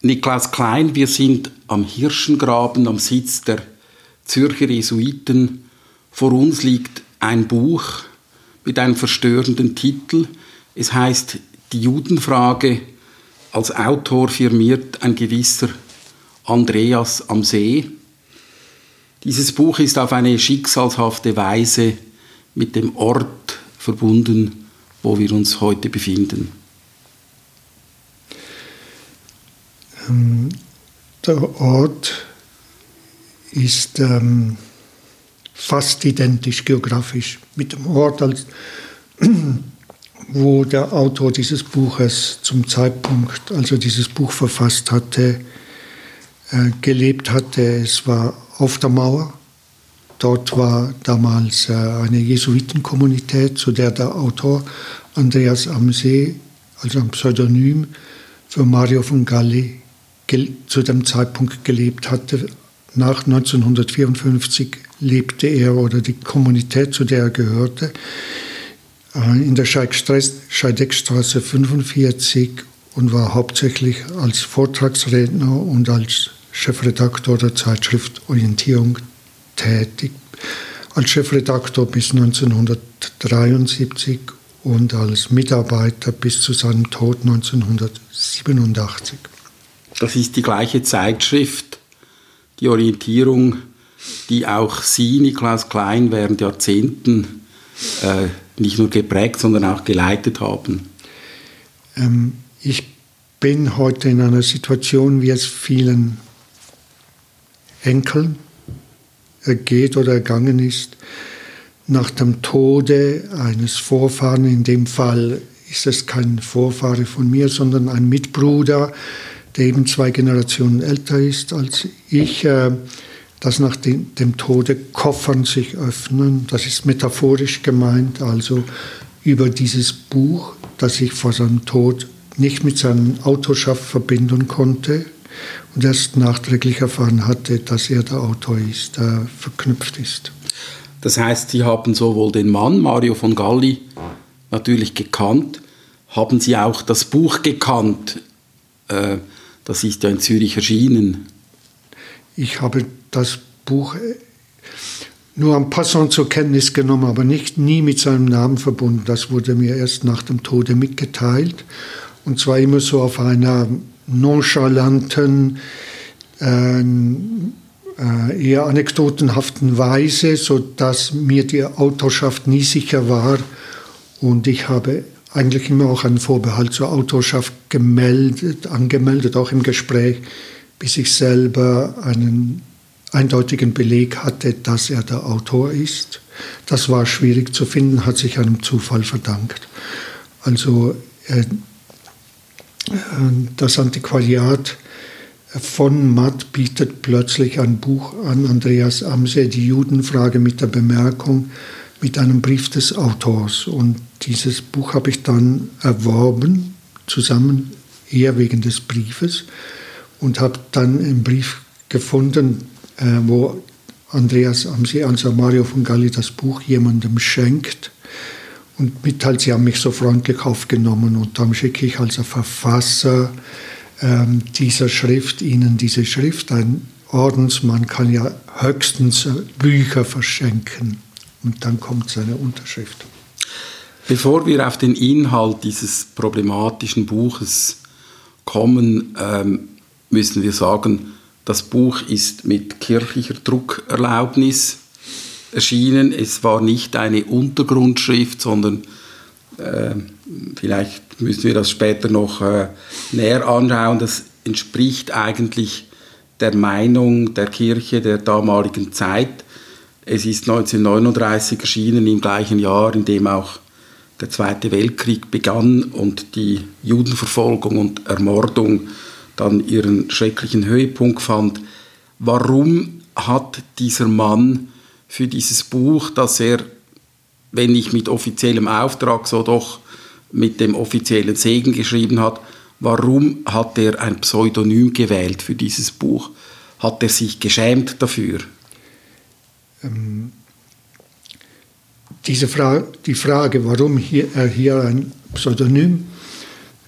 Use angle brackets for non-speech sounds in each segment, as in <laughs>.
Niklaus Klein, wir sind am Hirschengraben, am Sitz der Zürcher Jesuiten. Vor uns liegt ein Buch mit einem verstörenden Titel. Es heißt Die Judenfrage. Als Autor firmiert ein gewisser Andreas am See. Dieses Buch ist auf eine schicksalshafte Weise mit dem Ort verbunden, wo wir uns heute befinden. Ähm, der Ort ist ähm, fast identisch geografisch mit dem Ort, als, <clears throat> wo der Autor dieses Buches zum Zeitpunkt, als er dieses Buch verfasst hatte, äh, gelebt hatte. Es war auf der Mauer. Dort war damals äh, eine Jesuitenkommunität, zu der der Autor Andreas am See, also ein Pseudonym für Mario von Galli, zu dem Zeitpunkt gelebt hatte. Nach 1954 lebte er oder die Kommunität, zu der er gehörte, äh, in der Scheideckstraße 45 und war hauptsächlich als Vortragsredner und als Chefredaktor der Zeitschrift Orientierung tätig. Als Chefredaktor bis 1973 und als Mitarbeiter bis zu seinem Tod 1987. Das ist die gleiche Zeitschrift, die Orientierung, die auch Sie, Niklaus Klein, während Jahrzehnten äh, nicht nur geprägt, sondern auch geleitet haben. Ähm, ich bin heute in einer Situation, wie es vielen Enkeln ergeht oder ergangen ist, nach dem Tode eines Vorfahren, in dem Fall ist es kein Vorfahre von mir, sondern ein Mitbruder, der eben zwei Generationen älter ist als ich, äh, dass nach dem, Tode Koffern sich öffnen. Das ist metaphorisch gemeint, also über dieses Buch, das ich vor seinem Tod nicht mit seinem Autorschaft verbinden konnte und erst nachträglich erfahren hatte, dass er der Autor ist, der verknüpft ist. Das heißt, Sie haben sowohl den Mann Mario von Galli natürlich gekannt, haben Sie auch das Buch gekannt, äh, das ist ja in Zürich erschienen. Ich habe das Buch äh, nur am Passant zur Kenntnis genommen, aber nicht nie mit seinem Namen verbunden. Das wurde mir erst nach dem Tode mitgeteilt. Und zwar immer so auf einer nonchalanten, äh, äh, eher anekdotenhaften Weise, sodass mir die Autorschaft nie sicher war. Und ich habe eigentlich immer auch einen Vorbehalt zur Autorschaft gemeldet, angemeldet, auch im Gespräch, bis ich selber einen eindeutigen Beleg hatte, dass er der Autor ist. Das war schwierig zu finden, hat sich einem Zufall verdankt. Also äh, das Antiquariat von Matt bietet plötzlich ein Buch an Andreas Amse, die Judenfrage mit der Bemerkung, mit einem Brief des Autors. Und dieses Buch habe ich dann erworben, zusammen eher wegen des Briefes, und habe dann einen Brief gefunden, äh, wo Andreas Amsi, also Mario von Galli, das Buch jemandem schenkt und mitteilt, sie haben mich so freundlich aufgenommen und dann schicke ich als Verfasser ähm, dieser Schrift Ihnen diese Schrift. Ein Ordensmann kann ja höchstens Bücher verschenken und dann kommt seine Unterschrift. Bevor wir auf den Inhalt dieses problematischen Buches kommen, ähm, müssen wir sagen, das Buch ist mit kirchlicher Druckerlaubnis erschienen. Es war nicht eine Untergrundschrift, sondern äh, vielleicht müssen wir das später noch äh, näher anschauen. Das entspricht eigentlich der Meinung der Kirche der damaligen Zeit. Es ist 1939 erschienen, im gleichen Jahr, in dem auch der Zweite Weltkrieg begann und die Judenverfolgung und Ermordung dann ihren schrecklichen Höhepunkt fand. Warum hat dieser Mann für dieses Buch, das er, wenn nicht mit offiziellem Auftrag, so doch mit dem offiziellen Segen geschrieben hat, warum hat er ein Pseudonym gewählt für dieses Buch? Hat er sich geschämt dafür? Ähm, diese Fra die Frage, warum hier, er hier ein Pseudonym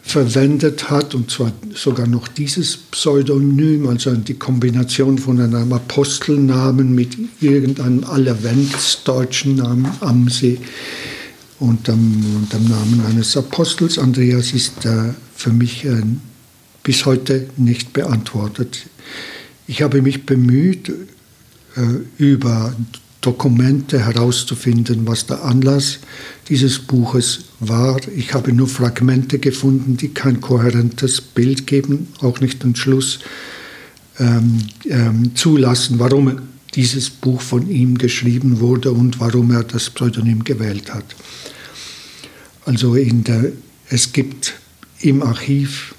verwendet hat, und zwar sogar noch dieses Pseudonym, also die Kombination von einem Apostelnamen mit irgendeinem allerweltsdeutschen Namen Amsee und dem, und dem Namen eines Apostels. Andreas ist äh, für mich äh, bis heute nicht beantwortet. Ich habe mich bemüht, über Dokumente herauszufinden, was der Anlass dieses Buches war. Ich habe nur Fragmente gefunden, die kein kohärentes Bild geben, auch nicht den Schluss ähm, ähm, zulassen, warum dieses Buch von ihm geschrieben wurde und warum er das Pseudonym gewählt hat. Also der, es gibt im Archiv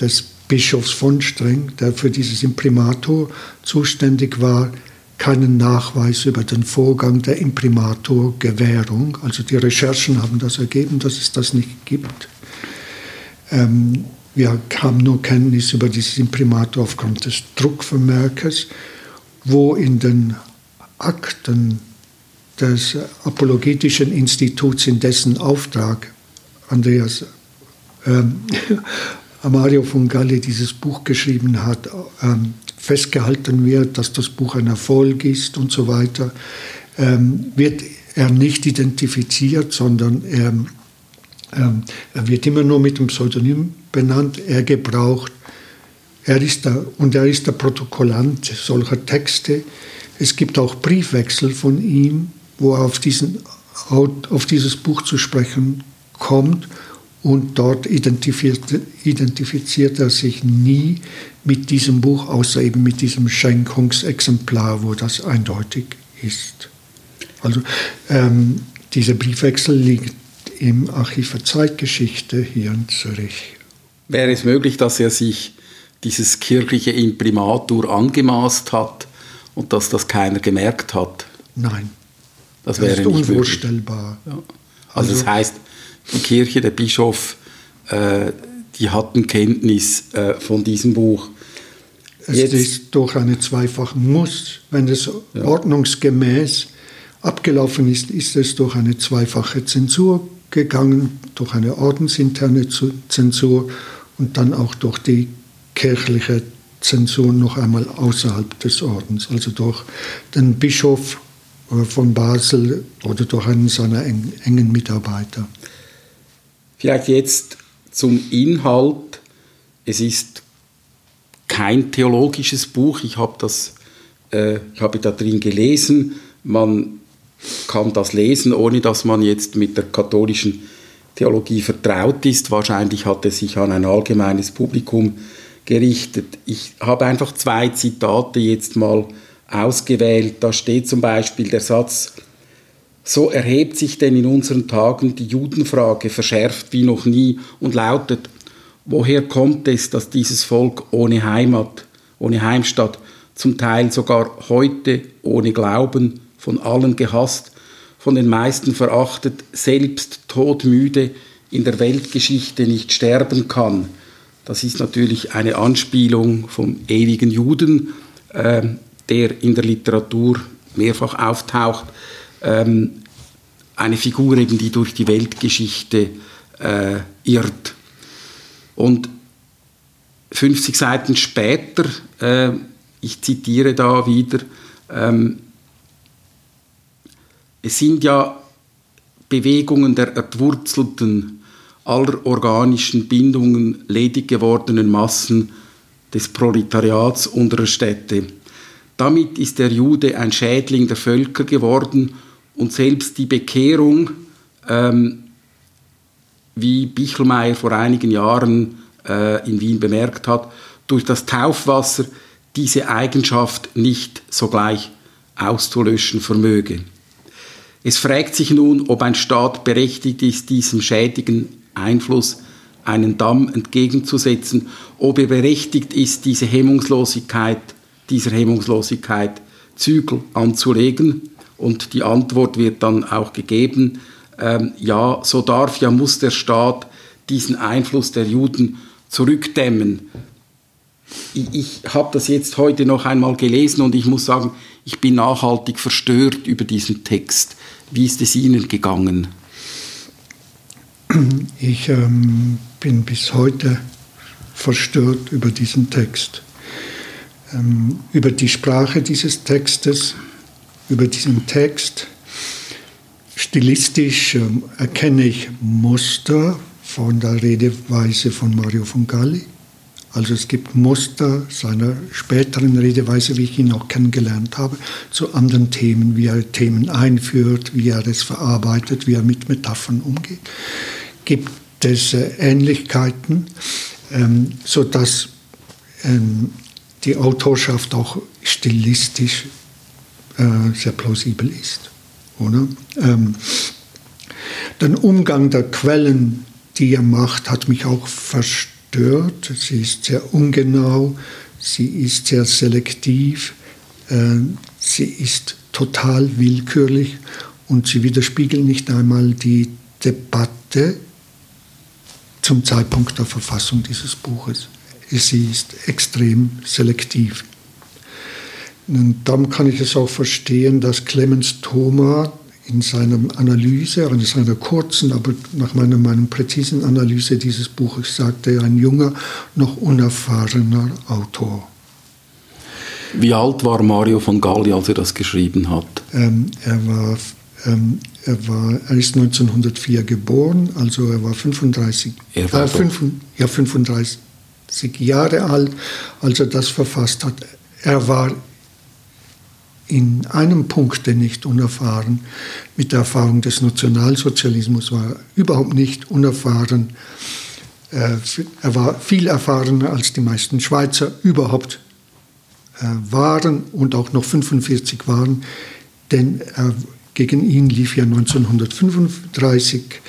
des Bischofs von Streng, der für dieses Imprimatur zuständig war, keinen Nachweis über den Vorgang der Imprimaturgewährung. Also die Recherchen haben das ergeben, dass es das nicht gibt. Ähm, wir haben nur Kenntnis über dieses Imprimatur aufgrund des Druckvermerkes, wo in den Akten des Apologetischen Instituts, in dessen Auftrag Andreas ähm, <laughs> Mario von Galli dieses Buch geschrieben hat, ähm, festgehalten wird, dass das Buch ein Erfolg ist und so weiter, ähm, wird er nicht identifiziert, sondern er, ähm, er wird immer nur mit dem Pseudonym benannt. Er gebraucht, er ist der, und er ist der Protokollant solcher Texte. Es gibt auch Briefwechsel von ihm, wo er auf, diesen, auf dieses Buch zu sprechen kommt und dort identifiziert, identifiziert er sich nie mit diesem Buch, außer eben mit diesem Schenkungsexemplar, wo das eindeutig ist. Also ähm, dieser Briefwechsel liegt im Archiv für Zeitgeschichte hier in Zürich. Wäre es möglich, dass er sich dieses kirchliche Imprimatur angemaßt hat und dass das keiner gemerkt hat? Nein. Das, das wäre ist unvorstellbar. Ja. Also, also, das heißt, Kirche, der Bischof, äh, die hatten Kenntnis äh, von diesem Buch. Es Jetzt, ist durch eine zweifache Muss. Wenn es ja. ordnungsgemäß abgelaufen ist, ist es durch eine zweifache Zensur gegangen, durch eine ordensinterne Zensur und dann auch durch die kirchliche Zensur noch einmal außerhalb des Ordens, also durch den Bischof äh, von Basel oder durch einen seiner engen Mitarbeiter. Vielleicht jetzt zum Inhalt. Es ist kein theologisches Buch. Ich habe das, äh, ich habe da drin gelesen. Man kann das lesen, ohne dass man jetzt mit der katholischen Theologie vertraut ist. Wahrscheinlich hat es sich an ein allgemeines Publikum gerichtet. Ich habe einfach zwei Zitate jetzt mal ausgewählt. Da steht zum Beispiel der Satz, so erhebt sich denn in unseren Tagen die Judenfrage verschärft wie noch nie und lautet, woher kommt es, dass dieses Volk ohne Heimat, ohne Heimstatt, zum Teil sogar heute ohne Glauben, von allen gehasst, von den meisten verachtet, selbst todmüde in der Weltgeschichte nicht sterben kann. Das ist natürlich eine Anspielung vom ewigen Juden, äh, der in der Literatur mehrfach auftaucht ähm, eine Figur eben, die durch die Weltgeschichte äh, irrt. Und 50 Seiten später, äh, ich zitiere da wieder, ähm, es sind ja Bewegungen der entwurzelten, aller organischen Bindungen ledig gewordenen Massen des Proletariats unserer Städte. Damit ist der Jude ein Schädling der Völker geworden und selbst die Bekehrung, ähm, wie Bichelmeier vor einigen Jahren äh, in Wien bemerkt hat, durch das Taufwasser diese Eigenschaft nicht sogleich auszulöschen vermöge. Es fragt sich nun, ob ein Staat berechtigt ist, diesem schädigen Einfluss einen Damm entgegenzusetzen, ob er berechtigt ist, diese Hemmungslosigkeit, dieser Hemmungslosigkeit Zügel anzulegen und die Antwort wird dann auch gegeben, ähm, ja, so darf, ja muss der Staat diesen Einfluss der Juden zurückdämmen. Ich, ich habe das jetzt heute noch einmal gelesen und ich muss sagen, ich bin nachhaltig verstört über diesen Text. Wie ist es Ihnen gegangen? Ich ähm, bin bis heute verstört über diesen Text, ähm, über die Sprache dieses Textes, über diesen Text. Stilistisch ähm, erkenne ich Muster von der Redeweise von Mario von Galli. Also es gibt Muster seiner späteren Redeweise, wie ich ihn auch kennengelernt habe, zu anderen Themen, wie er Themen einführt, wie er es verarbeitet, wie er mit Metaphern umgeht. Gibt es äh, Ähnlichkeiten, ähm, sodass ähm, die Autorschaft auch stilistisch äh, sehr plausibel ist. Oder? Ähm, der Umgang der Quellen, die er macht, hat mich auch verstört. Sie ist sehr ungenau, sie ist sehr selektiv, äh, sie ist total willkürlich und sie widerspiegelt nicht einmal die Debatte zum Zeitpunkt der Verfassung dieses Buches. Sie ist extrem selektiv. Und darum kann ich es auch verstehen, dass Clemens Thoma in seiner Analyse, in seiner kurzen, aber nach meiner Meinung präzisen Analyse dieses Buches sagte, ein junger, noch unerfahrener Autor. Wie alt war Mario von Galli, als er das geschrieben hat? Ähm, er, war, ähm, er, war, er ist 1904 geboren, also er war 35, er war äh, 5, ja, 35 Jahre alt, als er das verfasst hat. Er war in einem Punkt nicht unerfahren. Mit der Erfahrung des Nationalsozialismus war er überhaupt nicht unerfahren. Äh, er war viel erfahrener als die meisten Schweizer überhaupt äh, waren und auch noch 45 waren, denn gegen ihn lief ja 1935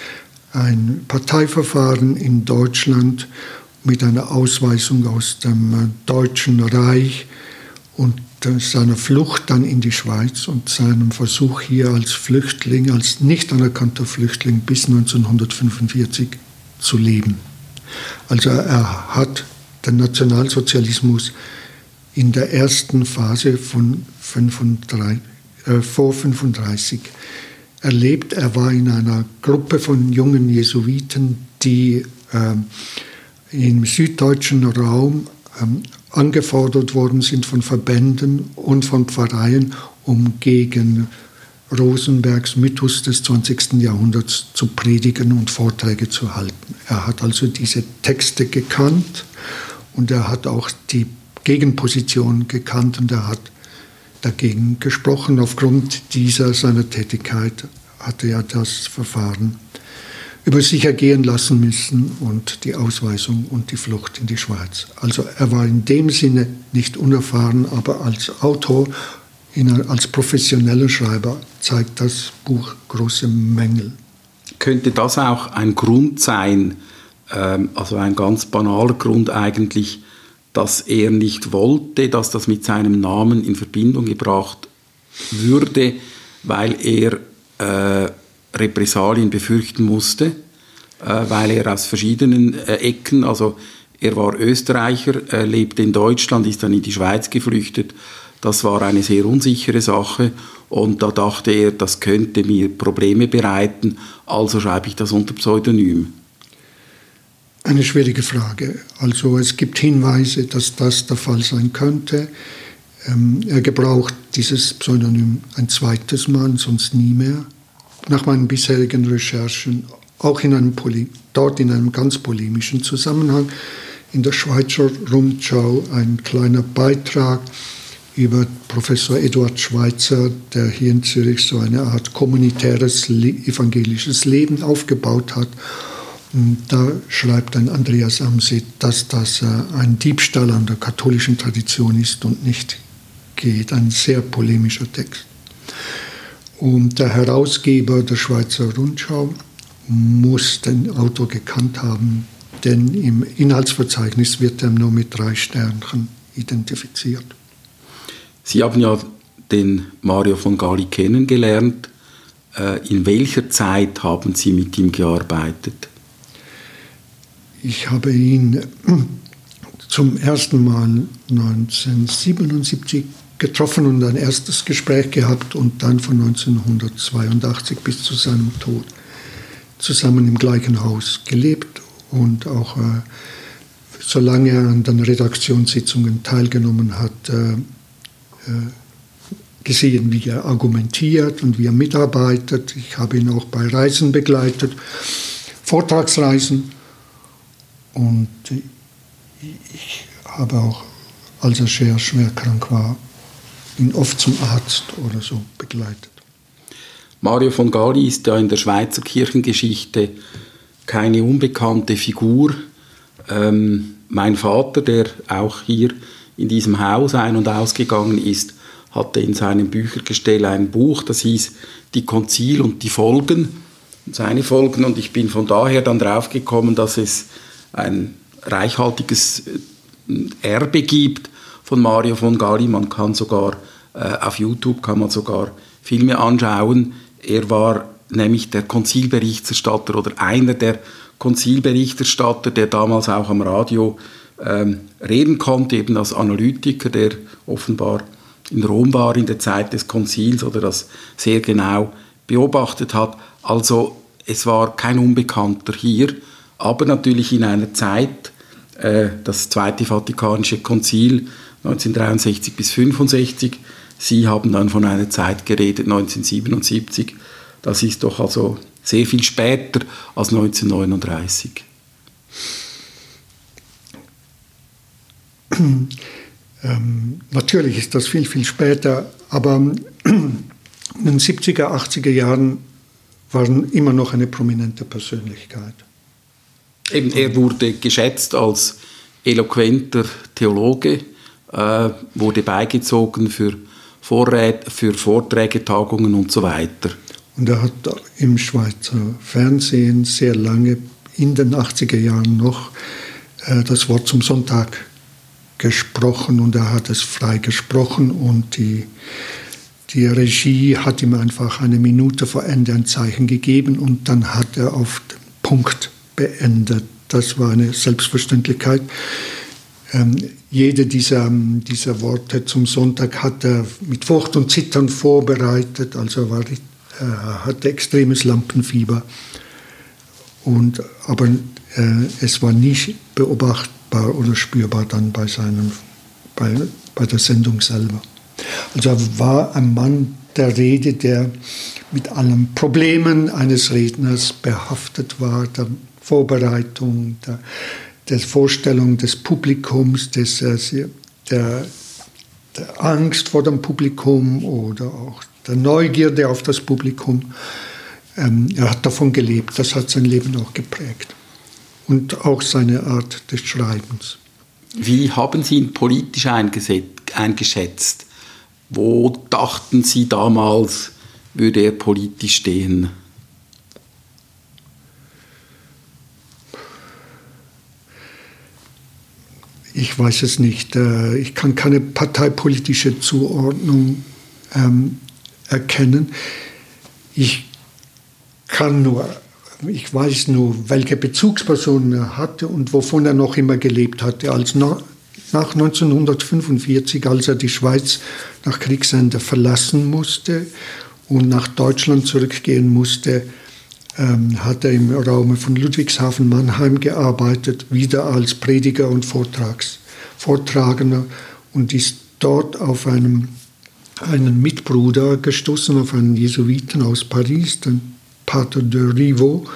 ein Parteiverfahren in Deutschland mit einer Ausweisung aus dem äh, Deutschen Reich und seiner Flucht dann in die Schweiz und seinem Versuch hier als Flüchtling, als nicht anerkannter Flüchtling bis 1945 zu leben. Also er hat den Nationalsozialismus in der ersten Phase von 35, äh, vor 35 erlebt. Er war in einer Gruppe von jungen Jesuiten, die äh, im süddeutschen Raum ähm, angefordert worden sind von Verbänden und von Pfarreien, um gegen Rosenbergs Mythos des 20. Jahrhunderts zu predigen und Vorträge zu halten. Er hat also diese Texte gekannt und er hat auch die Gegenposition gekannt und er hat dagegen gesprochen. Aufgrund dieser seiner Tätigkeit hatte er das Verfahren über sich ergehen lassen müssen und die Ausweisung und die Flucht in die Schweiz. Also er war in dem Sinne nicht unerfahren, aber als Autor, als professioneller Schreiber zeigt das Buch große Mängel. Könnte das auch ein Grund sein, ähm, also ein ganz banaler Grund eigentlich, dass er nicht wollte, dass das mit seinem Namen in Verbindung gebracht würde, weil er äh, Repressalien befürchten musste, äh, weil er aus verschiedenen äh, Ecken, also er war Österreicher, äh, lebte in Deutschland, ist dann in die Schweiz geflüchtet. Das war eine sehr unsichere Sache und da dachte er, das könnte mir Probleme bereiten, also schreibe ich das unter Pseudonym. Eine schwierige Frage. Also es gibt Hinweise, dass das der Fall sein könnte. Ähm, er gebraucht dieses Pseudonym ein zweites Mal, sonst nie mehr nach meinen bisherigen Recherchen auch in einem dort in einem ganz polemischen Zusammenhang in der Schweizer Rundschau ein kleiner Beitrag über Professor Eduard Schweitzer, der hier in Zürich so eine Art kommunitäres evangelisches Leben aufgebaut hat. Und da schreibt ein Andreas Amset, dass das äh, ein Diebstahl an der katholischen Tradition ist und nicht geht. Ein sehr polemischer Text. Und der Herausgeber der Schweizer Rundschau muss den Autor gekannt haben, denn im Inhaltsverzeichnis wird er nur mit drei Sternchen identifiziert. Sie haben ja den Mario von Gali kennengelernt. Äh, in welcher Zeit haben Sie mit ihm gearbeitet? Ich habe ihn zum ersten Mal 1977 getroffen und ein erstes Gespräch gehabt und dann von 1982 bis zu seinem Tod zusammen im gleichen Haus gelebt und auch äh, solange er an den Redaktionssitzungen teilgenommen hat, äh, äh, gesehen, wie er argumentiert und wie er mitarbeitet. Ich habe ihn auch bei Reisen begleitet, Vortragsreisen. Und ich habe auch, als er schwer, schwer krank war, ihn oft zum Arzt oder so begleitet. Mario von Gali ist ja in der Schweizer Kirchengeschichte keine unbekannte Figur. Ähm, mein Vater, der auch hier in diesem Haus ein- und ausgegangen ist, hatte in seinem Büchergestell ein Buch, das hieß Die Konzil und die Folgen, seine Folgen. Und ich bin von daher dann draufgekommen, dass es ein reichhaltiges äh, Erbe gibt von Mario von Gali. Man kann sogar äh, auf YouTube kann man sogar Filme anschauen. Er war nämlich der Konzilberichterstatter oder einer der Konzilberichterstatter, der damals auch am Radio ähm, reden konnte, eben als Analytiker, der offenbar in Rom war in der Zeit des Konzils oder das sehr genau beobachtet hat. Also es war kein Unbekannter hier, aber natürlich in einer Zeit, äh, das Zweite Vatikanische Konzil 1963 bis 1965, Sie haben dann von einer Zeit geredet, 1977, das ist doch also sehr viel später als 1939. <clears throat> Ähm, natürlich ist das viel, viel später, aber <clears throat> in den 70er, 80er Jahren waren immer noch eine prominente Persönlichkeit. Eben, er wurde geschätzt als eloquenter Theologe, äh, wurde beigezogen für, Vorrät, für Vorträge, Tagungen und so weiter. Und er hat im Schweizer Fernsehen sehr lange, in den 80er Jahren noch, äh, das Wort zum Sonntag gesprochen und er hat es frei gesprochen und die, die Regie hat ihm einfach eine Minute vor Ende ein Zeichen gegeben und dann hat er auf den Punkt beendet. Das war eine Selbstverständlichkeit. Ähm, jede dieser, dieser Worte zum Sonntag hat er mit Furcht und Zittern vorbereitet, also war, er hatte extremes Lampenfieber. Und, aber äh, es war nicht beobachtet sichtbar oder spürbar dann bei, seinem, bei, bei der Sendung selber. Also er war ein Mann der Rede, der mit allen Problemen eines Redners behaftet war, der Vorbereitung, der, der Vorstellung des Publikums, des, äh, der, der Angst vor dem Publikum oder auch der Neugierde auf das Publikum. Ähm, er hat davon gelebt, das hat sein Leben auch geprägt und auch seine Art des Schreibens. Wie haben Sie ihn politisch eingeschätzt? Wo dachten Sie damals, würde er politisch stehen? Ich weiß es nicht. Äh, ich kann keine parteipolitische Zuordnung ähm, erkennen. Ich kann nur ich weiß nur, welche Bezugspersonen er hatte und wovon er noch immer gelebt hatte. Als nach, nach 1945, als er die Schweiz nach Kriegsende verlassen musste und nach Deutschland zurückgehen musste, ähm, hat er im Raum von Ludwigshafen Mannheim gearbeitet, wieder als Prediger und Vortrags, Vortragender und ist dort auf einem, einen Mitbruder gestoßen, auf einen Jesuiten aus Paris, den Pater de Rivaux,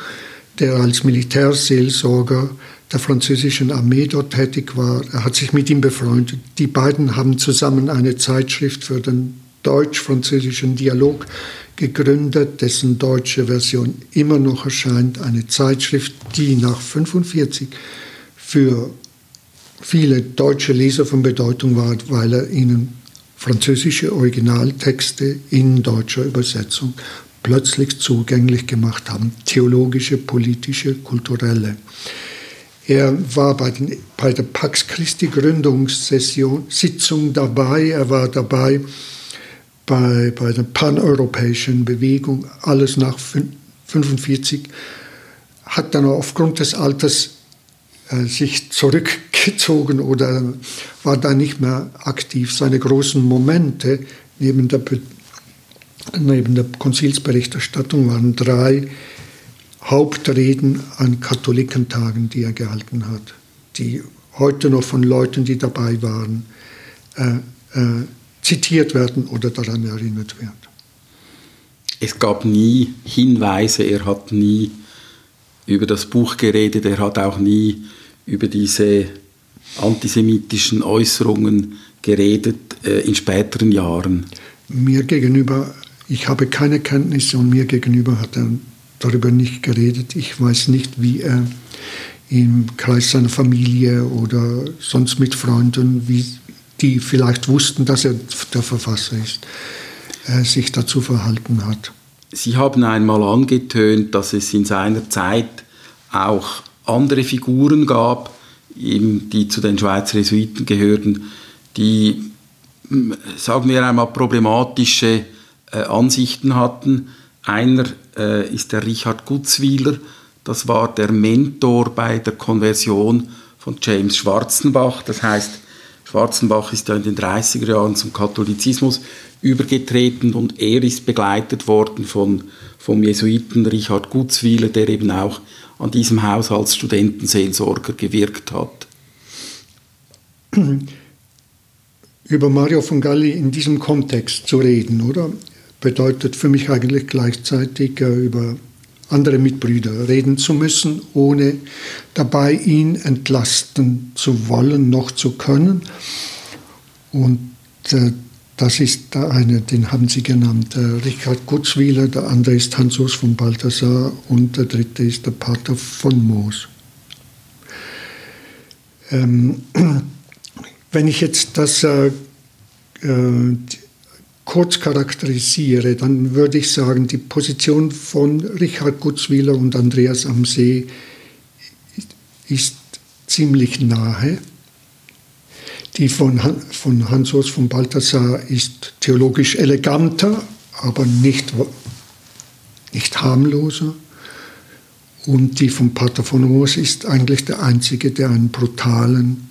der als Militärseelsorger der französischen Armee dort tätig war. Er hat sich mit ihm befreundet. Die beiden haben zusammen eine Zeitschrift für den deutsch-französischen Dialog gegründet, dessen deutsche Version immer noch erscheint. Eine Zeitschrift, die nach 1945 für viele deutsche Leser von Bedeutung war, weil er ihnen französische Originaltexte in deutscher Übersetzung plötzlich zugänglich gemacht haben, theologische, politische, kulturelle. Er war bei, den, bei der Pax Christi Gründungssitzung dabei, er war dabei bei, bei der paneuropäischen Bewegung, alles nach 1945, hat dann aufgrund des Alters äh, sich zurückgezogen oder war da nicht mehr aktiv. Seine großen Momente neben der Neben der Konzilsberichterstattung waren drei Hauptreden an Katholikentagen, die er gehalten hat, die heute noch von Leuten, die dabei waren, äh, äh, zitiert werden oder daran erinnert werden. Es gab nie Hinweise, er hat nie über das Buch geredet, er hat auch nie über diese antisemitischen Äußerungen geredet äh, in späteren Jahren. Mir gegenüber, ich habe keine Kenntnisse und mir gegenüber hat er darüber nicht geredet. Ich weiß nicht, wie er im Kreis seiner Familie oder sonst mit Freunden, wie, die vielleicht wussten, dass er der Verfasser ist, äh, sich dazu verhalten hat. Sie haben einmal angetönt, dass es in seiner Zeit auch andere Figuren gab, die zu den Schweizer Jesuiten gehörten, die, sagen wir einmal, problematische äh, Ansichten hatten. Einer äh, ist der Richard Gutzwiller, das war der Mentor bei der Konversion von James Schwarzenbach. Das heißt, Schwarzenbach ist ja in den 30er Jahren zum Katholizismus übergetreten und er ist begleitet worden von, vom Jesuiten Richard Gutzwiller, der eben auch an diesem Haus als Studentenseelsorger gewirkt hat. Über Mario von Galli in diesem Kontext zu reden, oder? Bedeutet für mich eigentlich gleichzeitig äh, über andere Mitbrüder reden zu müssen, ohne dabei ihn entlasten zu wollen, noch zu können. Und äh, das ist der eine, den haben Sie genannt, Richard Gutzwiller, der andere ist Hans-Urs von Balthasar und der dritte ist der Pater von Moos. Ähm, <clears throat> wenn ich jetzt das äh, äh, kurz charakterisiere, dann würde ich sagen, die Position von Richard Gutzwiller und Andreas am See ist ziemlich nahe. Die von, von Hans-Urs von Balthasar ist theologisch eleganter, aber nicht, nicht harmloser. Und die von Pater von Moos ist eigentlich der einzige, der einen brutalen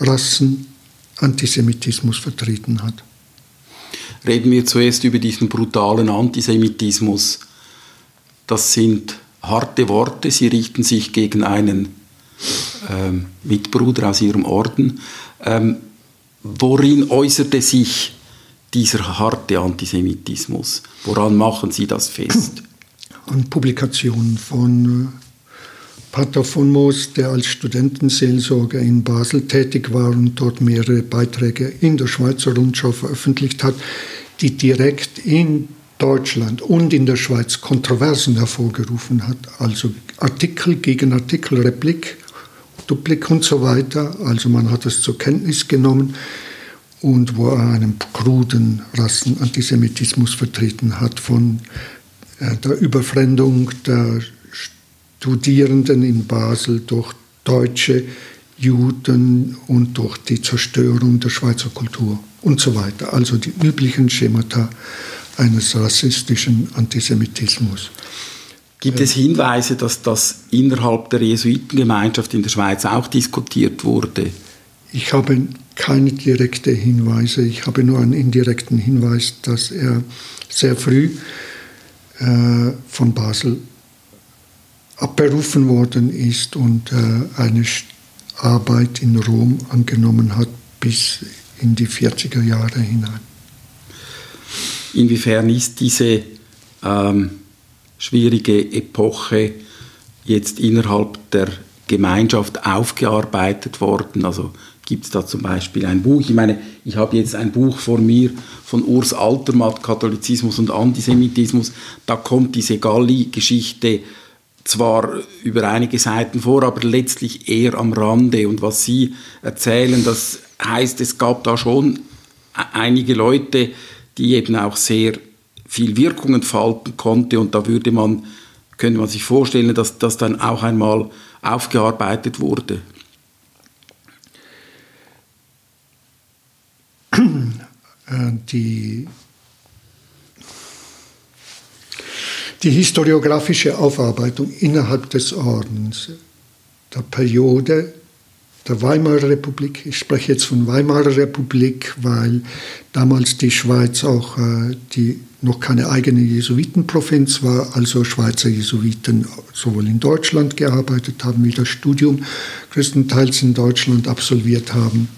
Rassen-Antisemitismus vertreten hat. Reden wir zuerst über diesen brutalen Antisemitismus. Das sind harte Worte, sie richten sich gegen einen ähm, Mitbruder aus ihrem Orden. Ähm, worin äußerte sich dieser harte Antisemitismus? Woran machen Sie das fest? An Publikationen von äh, Pater von Moos, der als Studentenseelsorger in Basel tätig war und dort mehrere Beiträge in der Schweizer Rundschau veröffentlicht hat, die direkt in Deutschland und in der Schweiz Kontroversen hervorgerufen hat. Also Artikel gegen Artikel, Replik Duplik und so weiter. Also man hat es zur Kenntnis genommen und wo er einen kruden Rassenantisemitismus vertreten hat von äh, der Überfremdung der Studierenden in Basel durch deutsche Juden und durch die Zerstörung der Schweizer Kultur und so weiter. Also die üblichen Schemata eines rassistischen Antisemitismus. Gibt es Hinweise, dass das innerhalb der Jesuitengemeinschaft in der Schweiz auch diskutiert wurde? Ich habe keine direkten Hinweise. Ich habe nur einen indirekten Hinweis, dass er sehr früh äh, von Basel abberufen worden ist und äh, eine Arbeit in Rom angenommen hat bis in die 40er Jahre hinein. Inwiefern ist diese ähm schwierige Epoche jetzt innerhalb der Gemeinschaft aufgearbeitet worden. Also gibt es da zum Beispiel ein Buch. Ich meine, ich habe jetzt ein Buch vor mir von Urs Altermatt, Katholizismus und Antisemitismus. Da kommt diese Galli-Geschichte zwar über einige Seiten vor, aber letztlich eher am Rande. Und was Sie erzählen, das heißt, es gab da schon einige Leute, die eben auch sehr viel Wirkung entfalten konnte und da würde man, könnte man sich vorstellen, dass das dann auch einmal aufgearbeitet wurde. Äh, die, die historiografische Aufarbeitung innerhalb des Ordens der Periode der Weimarer Republik. Ich spreche jetzt von Weimarer Republik, weil damals die Schweiz auch äh, die noch keine eigene Jesuitenprovinz war, also Schweizer Jesuiten sowohl in Deutschland gearbeitet haben, wie das Studium größtenteils in Deutschland absolviert haben.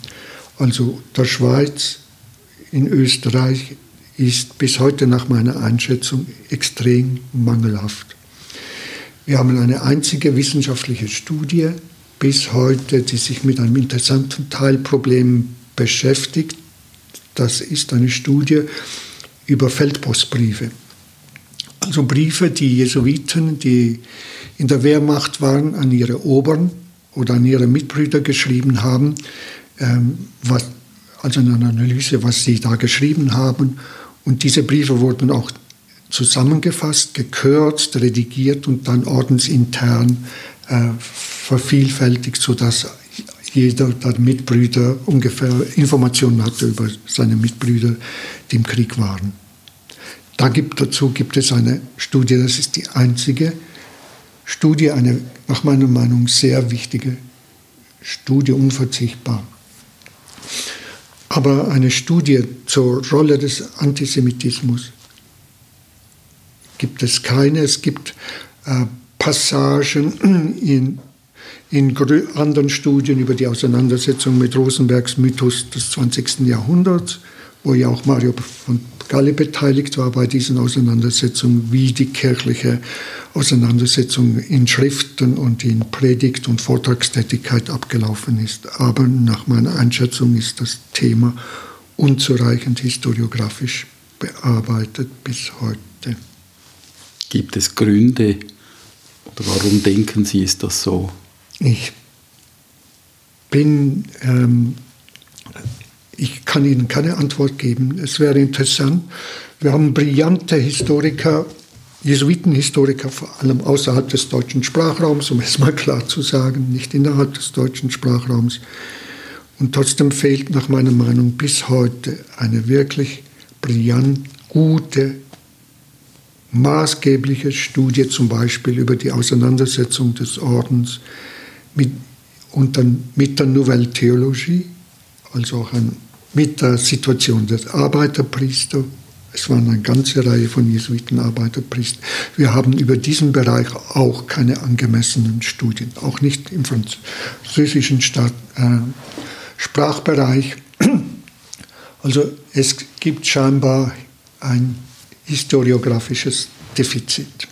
Also der Schweiz in Österreich ist bis heute nach meiner Einschätzung extrem mangelhaft. Wir haben eine einzige wissenschaftliche Studie bis heute, die sich mit einem interessanten Teilproblem beschäftigt. Das ist eine Studie über Feldpostbriefe. Also Briefe, die Jesuiten, die in der Wehrmacht waren, an ihre Obern oder an ihre Mitbrüder geschrieben haben, ähm, was, also eine Analyse, was sie da geschrieben haben. Und diese Briefe wurden auch zusammengefasst, gekürzt, redigiert und dann ordensintern äh, vervielfältigt, sodass jeder der Mitbrüder ungefähr Informationen hatte über seine Mitbrüder, die im Krieg waren. Da gibt, dazu gibt es eine Studie, das ist die einzige Studie, eine nach meiner Meinung sehr wichtige Studie, unverzichtbar. Aber eine Studie zur Rolle des Antisemitismus gibt es keine. Es gibt äh, Passagen <clears throat> in in anderen Studien über die Auseinandersetzung mit Rosenbergs Mythos des 20. Jahrhunderts, wo ja auch Mario von Galle beteiligt war bei diesen Auseinandersetzungen, wie die kirchliche Auseinandersetzung in Schriften und in Predigt- und Vortragstätigkeit abgelaufen ist. Aber nach meiner Einschätzung ist das Thema unzureichend historiografisch bearbeitet bis heute. Gibt es Gründe oder warum denken Sie, ist das so? Ich bin, ähm, ich kann Ihnen keine Antwort geben. Es wäre interessant. Wir haben brillante Historiker, Jesuitenhistoriker, vor allem außerhalb des deutschen Sprachraums, um es mal klar zu sagen, nicht innerhalb des deutschen Sprachraums. Und trotzdem fehlt nach meiner Meinung bis heute eine wirklich brillant gute, maßgebliche Studie zum Beispiel über die Auseinandersetzung des Ordens mit, und dann mit der Nouvelle Theologie, also auch ein, mit der Situation des Arbeiterpriester. Es waren eine ganze Reihe von Jesuiten Arbeiterpriester. Wir haben über diesen Bereich auch keine angemessenen Studien, auch nicht im französischen Staat, äh, Sprachbereich. Also es gibt scheinbar ein historiografisches Defizit.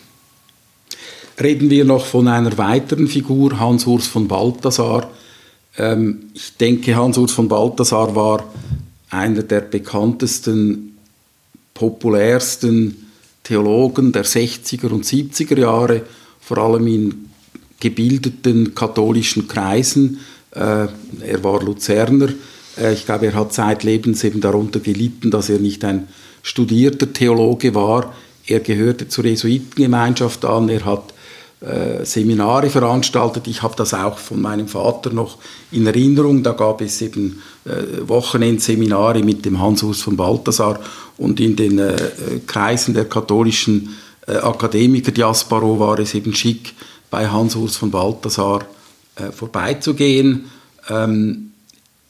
Reden wir noch von einer weiteren Figur, Hans-Urs von Balthasar. Ähm, ich denke, Hans-Urs von Balthasar war einer der bekanntesten, populärsten Theologen der 60er und 70er Jahre, vor allem in gebildeten katholischen Kreisen. Äh, er war Luzerner. Äh, ich glaube, er hat zeitlebens eben darunter gelitten, dass er nicht ein studierter Theologe war. Er gehörte zur Jesuitengemeinschaft an. Er hat äh, Seminare veranstaltet. Ich habe das auch von meinem Vater noch in Erinnerung. Da gab es eben äh, Wochenendseminare mit dem Hans-Urs von Balthasar und in den äh, Kreisen der katholischen äh, Akademiker Diasporo war es eben schick, bei Hans-Urs von Balthasar äh, vorbeizugehen. Ähm,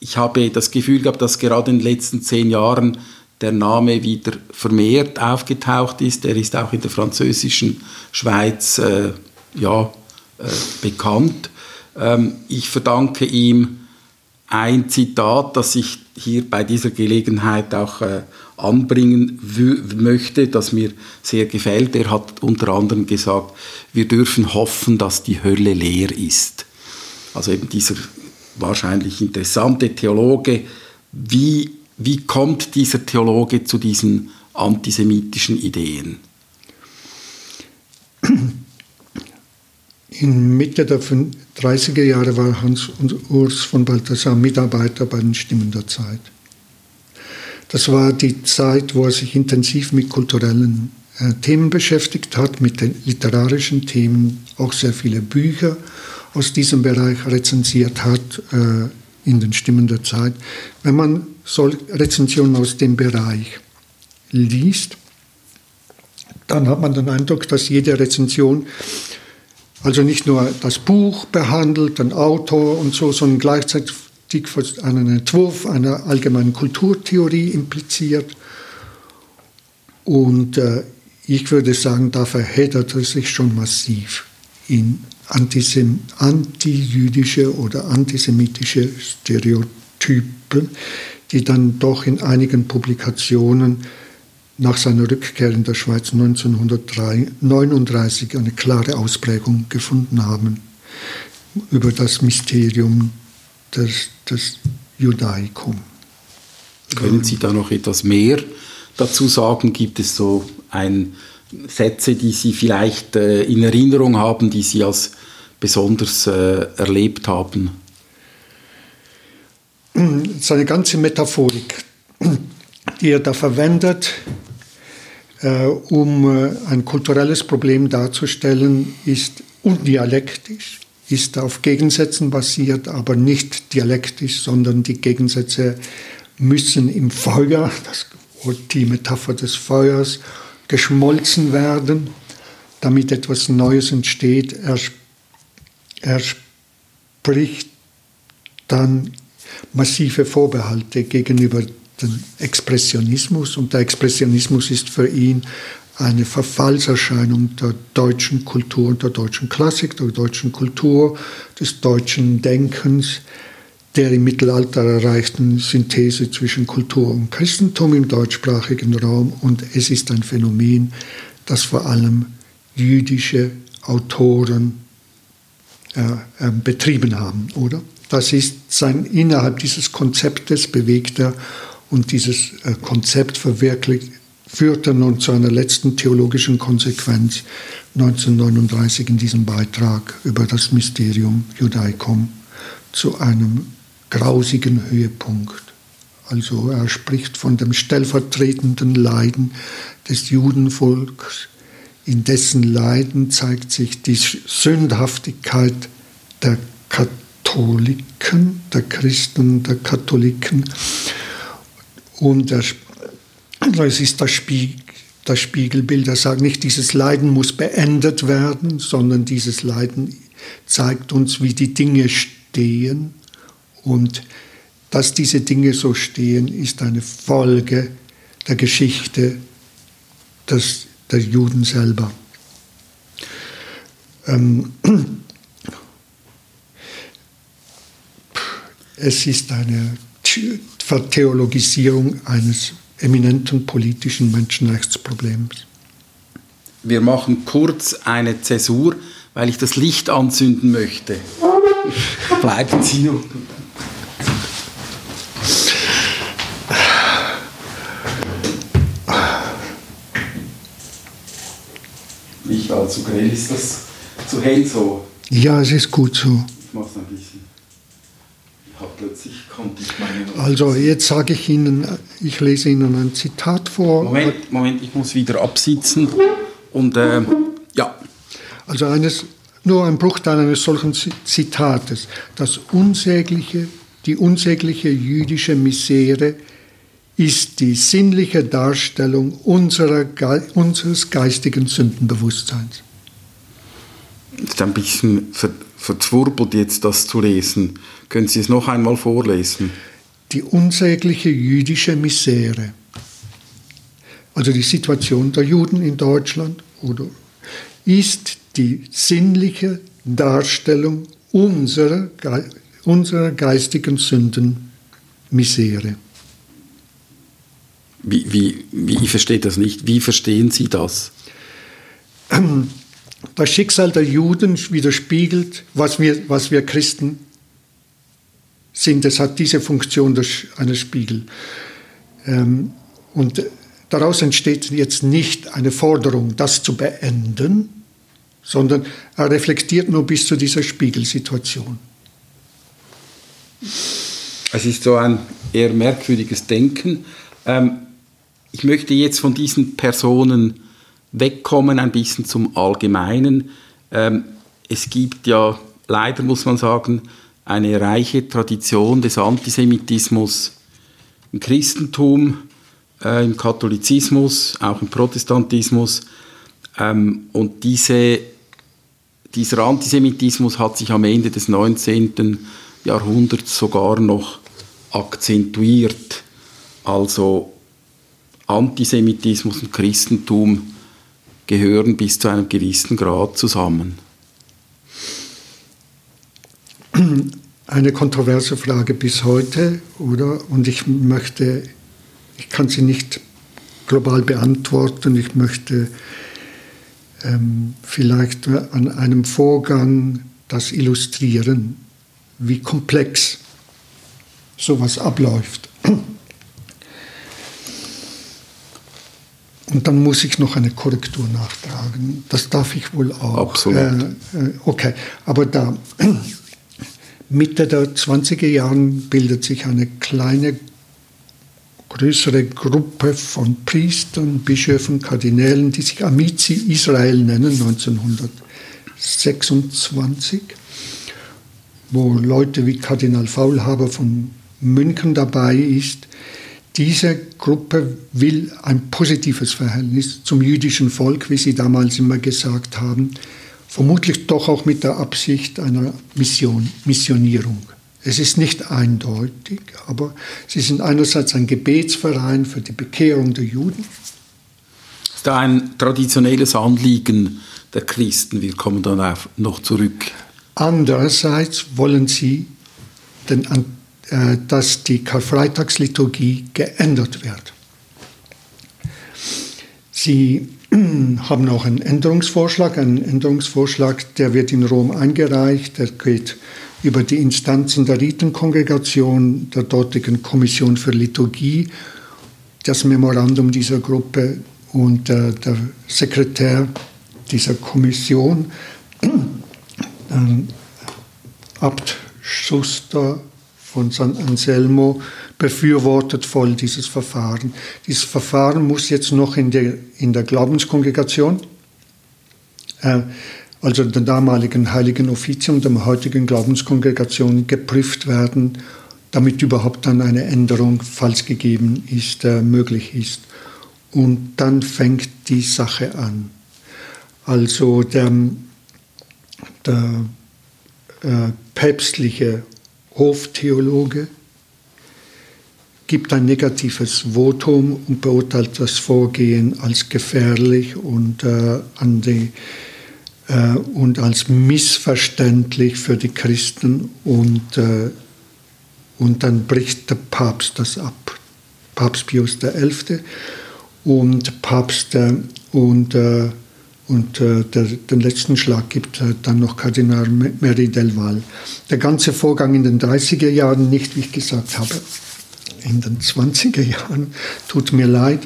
ich habe das Gefühl gehabt, dass gerade in den letzten zehn Jahren der Name wieder vermehrt aufgetaucht ist. Er ist auch in der französischen Schweiz äh, ja, äh, bekannt. Ähm, ich verdanke ihm ein Zitat, das ich hier bei dieser Gelegenheit auch äh, anbringen möchte, das mir sehr gefällt. Er hat unter anderem gesagt, wir dürfen hoffen, dass die Hölle leer ist. Also eben dieser wahrscheinlich interessante Theologe. Wie, wie kommt dieser Theologe zu diesen antisemitischen Ideen? <clears throat> In Mitte der 30er Jahre war Hans Urs von Balthasar Mitarbeiter bei den Stimmen der Zeit. Das war die Zeit, wo er sich intensiv mit kulturellen äh, Themen beschäftigt hat, mit den literarischen Themen, auch sehr viele Bücher aus diesem Bereich rezensiert hat äh, in den Stimmen der Zeit. Wenn man soll Rezensionen aus dem Bereich liest, dann hat man den Eindruck, dass jede Rezension also nicht nur das Buch behandelt, den Autor und so, sondern gleichzeitig einen Entwurf einer allgemeinen Kulturtheorie impliziert. Und äh, ich würde sagen, da verheddert er sich schon massiv in antisem antijüdische oder antisemitische Stereotypen, die dann doch in einigen Publikationen nach seiner Rückkehr in der Schweiz 1939 eine klare Ausprägung gefunden haben über das Mysterium des, des Judaicum. Können Sie da noch etwas mehr dazu sagen? Gibt es so ein, Sätze, die Sie vielleicht äh, in Erinnerung haben, die Sie als besonders äh, erlebt haben? Seine ganze Metaphorik, die er da verwendet, um äh, ein kulturelles Problem darzustellen, ist undialektisch, ist auf Gegensätzen basiert, aber nicht dialektisch, sondern die Gegensätze müssen im Feuer, das, die Metapher des Feuers, geschmolzen werden, damit etwas Neues entsteht. Er, er spricht dann massive Vorbehalte gegenüber dem Expressionismus und der Expressionismus ist für ihn eine Verfallserscheinung der deutschen Kultur und der deutschen Klassik, der deutschen Kultur, des deutschen Denkens, der im Mittelalter erreichten Synthese zwischen Kultur und Christentum im deutschsprachigen Raum. Und es ist ein Phänomen, das vor allem jüdische Autoren äh, äh, betrieben haben, oder? Das ist sein, innerhalb dieses Konzeptes bewegt er und dieses äh, Konzept verwirklicht, führt er nun zu einer letzten theologischen Konsequenz 1939 in diesem Beitrag über das Mysterium Judaicum zu einem grausigen Höhepunkt. Also er spricht von dem stellvertretenden Leiden des Judenvolks. In dessen Leiden zeigt sich die Sündhaftigkeit der Katholiken, der Christen, der Katholiken. Und er, also es ist das, Spiegel, das Spiegelbild. Er sagt nicht, dieses Leiden muss beendet werden, sondern dieses Leiden zeigt uns, wie die Dinge stehen und dass diese Dinge so stehen, ist eine Folge der Geschichte des, der Juden selber. Ähm, <clears throat> es ist eine Vertheologisierung eines eminenten politischen Menschenrechtsproblems. Wir machen kurz eine Zäsur, weil ich das Licht anzünden möchte. <laughs> Bleiben Sie noch. Nicht allzu grell ist das zu hell so. Ja, es ist gut so. Ich mache es ein bisschen. Ich habe plötzlich konnte ich meine. Also jetzt sage ich Ihnen, ich lese Ihnen ein Zitat vor. Moment, Moment, ich muss wieder absitzen und äh, ja. Also eines, nur ein Bruchteil eines solchen Zitates. Das unsägliche, die unsägliche jüdische Misere ist die sinnliche Darstellung unserer, unseres geistigen Sündenbewusstseins. Ist ein bisschen ver, verzwurbelt jetzt das zu lesen. Können Sie es noch einmal vorlesen? Die unsägliche jüdische Misere, also die Situation der Juden in Deutschland, oder, ist die sinnliche Darstellung unserer, unserer geistigen Sündenmisere. Wie, wie, wie, ich verstehe das nicht. Wie verstehen Sie das? Das Schicksal der Juden widerspiegelt, was wir, was wir Christen sind. Es hat diese Funktion eines Spiegel. Ähm, und daraus entsteht jetzt nicht eine Forderung, das zu beenden, sondern er reflektiert nur bis zu dieser Spiegelsituation. Es ist so ein eher merkwürdiges Denken. Ähm, ich möchte jetzt von diesen Personen wegkommen, ein bisschen zum Allgemeinen. Ähm, es gibt ja leider, muss man sagen, eine reiche Tradition des Antisemitismus im Christentum, äh, im Katholizismus, auch im Protestantismus. Ähm, und diese, dieser Antisemitismus hat sich am Ende des 19. Jahrhunderts sogar noch akzentuiert. Also Antisemitismus und Christentum gehören bis zu einem gewissen Grad zusammen? Eine kontroverse Frage bis heute, oder? Und ich möchte, ich kann sie nicht global beantworten. Ich möchte ähm, vielleicht an einem Vorgang das illustrieren, wie komplex sowas abläuft. Und dann muss ich noch eine Korrektur nachtragen. Das darf ich wohl auch. Absolut. Äh, äh okay, aber da Mitte der 20er Jahren bildet sich eine kleine, größere Gruppe von Priestern, Bischöfen, Kardinälen, die sich Amici Israel nennen, 1926, wo Leute wie Kardinal Faulhaber von München dabei ist, diese Gruppe will ein positives Verhältnis zum jüdischen Volk, wie sie damals immer gesagt haben, vermutlich doch auch mit der Absicht einer Mission, Missionierung. Es ist nicht eindeutig, aber sie sind einerseits ein Gebetsverein für die Bekehrung der Juden. Ist da ein traditionelles Anliegen der Christen? Wir kommen dann noch zurück. Andererseits wollen sie den äh, dass die Karfreitagsliturgie geändert wird. Sie <clears throat> haben auch einen Änderungsvorschlag, einen Änderungsvorschlag, der wird in Rom eingereicht, der geht über die Instanzen der Ritenkongregation, der dortigen Kommission für Liturgie, das Memorandum dieser Gruppe und äh, der Sekretär dieser Kommission, <clears throat> äh, Abt Schuster von San Anselmo befürwortet voll dieses Verfahren. Dieses Verfahren muss jetzt noch in der, in der Glaubenskongregation, äh, also der damaligen Heiligen Offizium, der heutigen Glaubenskongregation geprüft werden, damit überhaupt dann eine Änderung, falls gegeben ist, äh, möglich ist. Und dann fängt die Sache an. Also der, der äh, päpstliche Hoftheologe, gibt ein negatives Votum und beurteilt das Vorgehen als gefährlich und, äh, an die, äh, und als missverständlich für die Christen und, äh, und dann bricht der Papst das ab. Papst Pius XI. und Papst äh, und äh, und äh, der, den letzten Schlag gibt dann noch Kardinal Mary del Val. Der ganze Vorgang in den 30er Jahren, nicht wie ich gesagt habe, in den 20er Jahren, tut mir leid,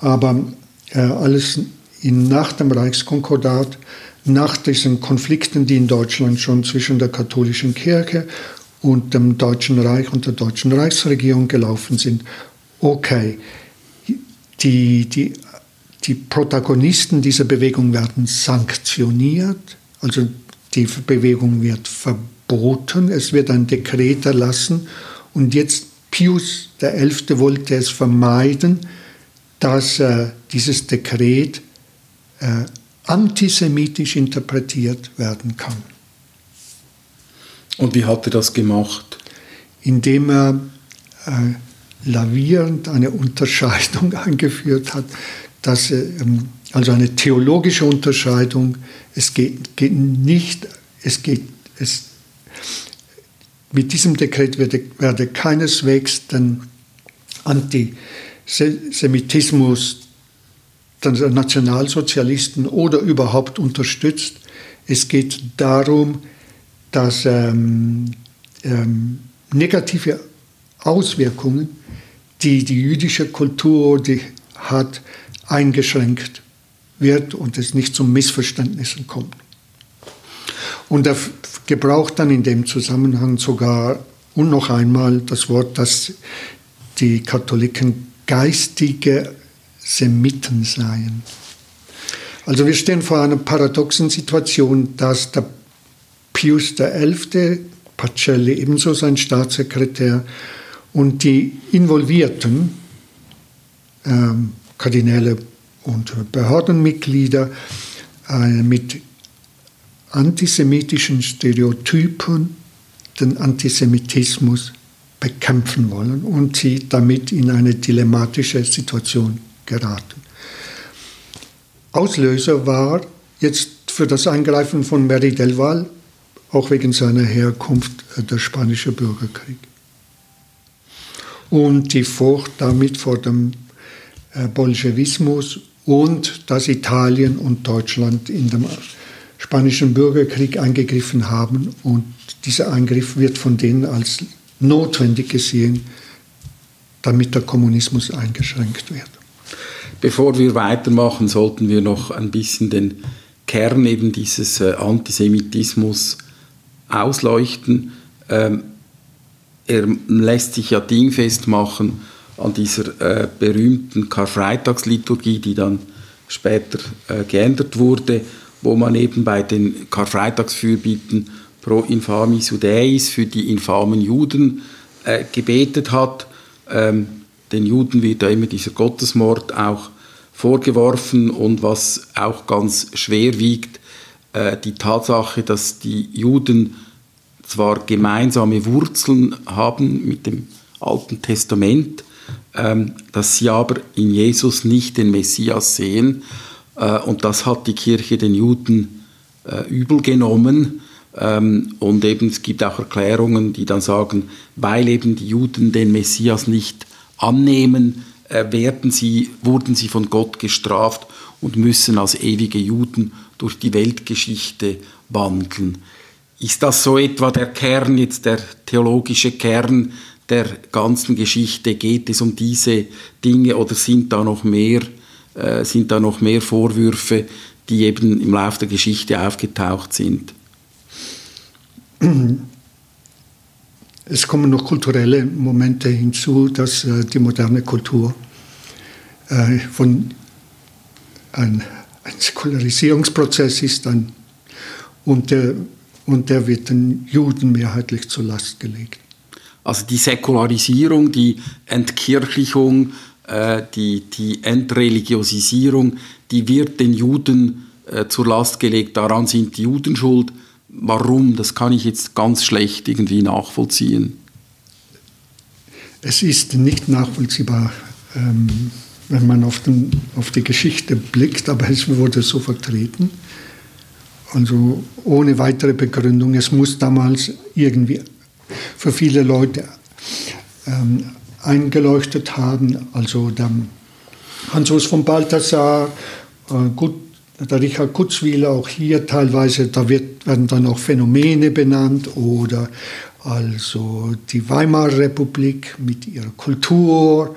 aber äh, alles in, nach dem Reichskonkordat, nach diesen Konflikten, die in Deutschland schon zwischen der katholischen Kirche und dem Deutschen Reich und der deutschen Reichsregierung gelaufen sind, okay, die, die die Protagonisten dieser Bewegung werden sanktioniert, also die Bewegung wird verboten, es wird ein Dekret erlassen und jetzt Pius XI. wollte es vermeiden, dass äh, dieses Dekret äh, antisemitisch interpretiert werden kann. Und wie hat er das gemacht? Indem er äh, lavierend eine Unterscheidung <laughs> eingeführt hat dass ähm, also eine theologische Unterscheidung, es geht, geht nicht, es geht, es, mit diesem Dekret werde, werde keineswegs den Antisemitismus der Nationalsozialisten oder überhaupt unterstützt. Es geht darum, dass ähm, ähm, negative Auswirkungen, die die jüdische Kultur die hat, eingeschränkt wird und es nicht zu Missverständnissen kommt. Und er gebraucht dann in dem Zusammenhang sogar und noch einmal das Wort, dass die Katholiken geistige Semiten seien. Also wir stehen vor einer paradoxen Situation, dass der Pius XI., Pacelli ebenso sein Staatssekretär, und die Involvierten, ähm, Kardinäle und Behördenmitglieder äh, mit antisemitischen Stereotypen den Antisemitismus bekämpfen wollen und sie damit in eine dilemmatische Situation geraten. Auslöser war jetzt für das Eingreifen von Mary del Val, auch wegen seiner Herkunft, äh, der spanische Bürgerkrieg. Und die Furcht damit vor dem äh, Bolschewismus und dass Italien und Deutschland in dem spanischen Bürgerkrieg eingegriffen haben. Und dieser Eingriff wird von denen als notwendig gesehen, damit der Kommunismus eingeschränkt wird. Bevor wir weitermachen, sollten wir noch ein bisschen den Kern eben dieses äh, Antisemitismus ausleuchten. Ähm, er lässt sich ja dingfest machen an dieser äh, berühmten Karfreitagsliturgie, die dann später äh, geändert wurde, wo man eben bei den Karfreitagsfürbieten pro infamis Judaeis für die infamen Juden äh, gebetet hat. Ähm, den Juden wird da immer dieser Gottesmord auch vorgeworfen und was auch ganz schwer wiegt, äh, die Tatsache, dass die Juden zwar gemeinsame Wurzeln haben mit dem Alten Testament, ähm, dass sie aber in Jesus nicht den Messias sehen. Äh, und das hat die Kirche den Juden äh, übel genommen. Ähm, und eben es gibt auch Erklärungen, die dann sagen, weil eben die Juden den Messias nicht annehmen, äh, werden sie, wurden sie von Gott gestraft und müssen als ewige Juden durch die Weltgeschichte wandeln. Ist das so etwa der Kern, jetzt der theologische Kern der ganzen Geschichte? Geht es um diese Dinge oder sind da noch mehr, äh, sind da noch mehr Vorwürfe, die eben im Laufe der Geschichte aufgetaucht sind? <clears throat> Es kommen noch kulturelle Momente hinzu, dass äh, die moderne Kultur äh, von ein, ein Säkularisierungsprozess ist ein, und, der, und der wird den Juden mehrheitlich zur Last gelegt. Also die Säkularisierung, die Entkirchlichung, äh, die, die Entreligiosisierung, die wird den Juden äh, zur Last gelegt. Daran sind die Juden schuld. Warum? Das kann ich jetzt ganz schlecht irgendwie nachvollziehen. Es ist nicht nachvollziehbar, ähm, wenn man auf, den, auf die Geschichte blickt, aber es wurde so vertreten. Also ohne weitere Begründung. Es muss damals irgendwie für viele Leute ähm, eingeleuchtet haben. Also der Hans-Urs von Balthasar, äh, gut, der Richard Kutzwiller, auch hier teilweise, da wird, werden dann auch Phänomene benannt oder also die Weimarer Republik mit ihrer Kultur,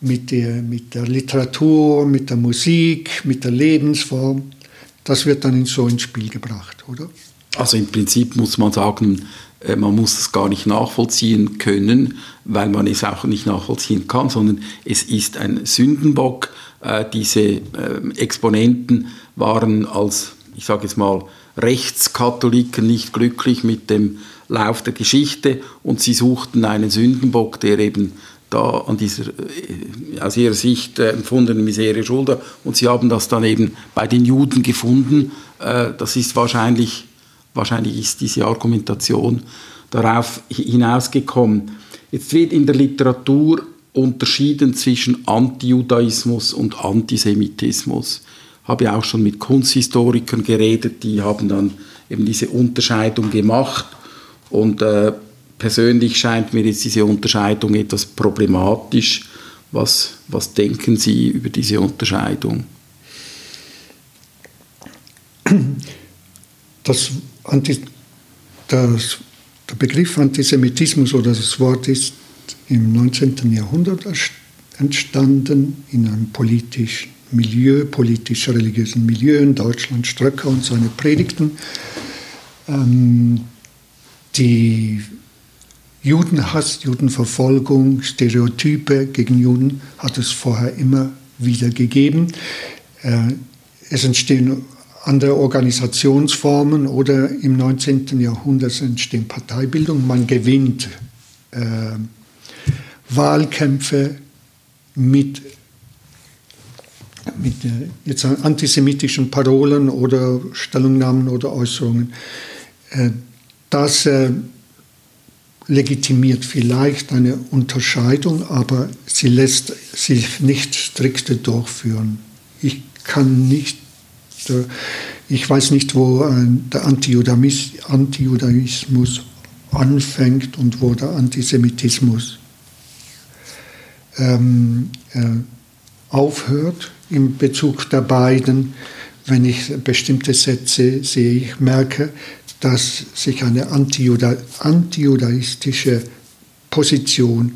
mit der, mit der Literatur, mit der Musik, mit der Lebensform. Das wird dann in so ins Spiel gebracht, oder? Also im Prinzip muss man sagen, man muss es gar nicht nachvollziehen können, weil man es auch nicht nachvollziehen kann, sondern es ist ein Sündenbock. Äh, diese äh, Exponenten waren als, ich sage jetzt mal, Rechtskatholiken nicht glücklich mit dem Lauf der Geschichte und sie suchten einen Sündenbock, der eben da an dieser aus ihrer Sicht empfundenen Miserie schuld und sie haben das dann eben bei den Juden gefunden. Das ist wahrscheinlich Wahrscheinlich ist diese Argumentation darauf hinausgekommen. Jetzt wird in der Literatur unterschieden zwischen Antijudaismus und Antisemitismus. Ich habe auch schon mit Kunsthistorikern geredet, die haben dann eben diese Unterscheidung gemacht. Und äh, persönlich scheint mir jetzt diese Unterscheidung etwas problematisch. Was, was denken Sie über diese Unterscheidung? Das Anti, das, der Begriff Antisemitismus oder das Wort ist im 19. Jahrhundert entstanden in einem politischen Milieu, politisch-religiösen Milieu in Deutschland, Ströcker und seine Predigten. Ähm, die Judenhass, Judenverfolgung, Stereotype gegen Juden hat es vorher immer wieder gegeben. Äh, es entstehen andere Organisationsformen oder im 19. Jahrhundert entstehen Parteibildung. Man gewinnt äh, Wahlkämpfe mit, mit äh, jetzt antisemitischen Parolen oder Stellungnahmen oder Äußerungen. Äh, das äh, legitimiert vielleicht eine Unterscheidung, aber sie lässt sich nicht strikte durchführen. Ich kann nicht, ich weiß nicht, wo äh, der Antijudaismus anfängt und wo der Antisemitismus ähm, äh, aufhört in Bezug der beiden. Wenn ich bestimmte Sätze sehe, ich merke, dass sich eine antijuda antijudaistische Position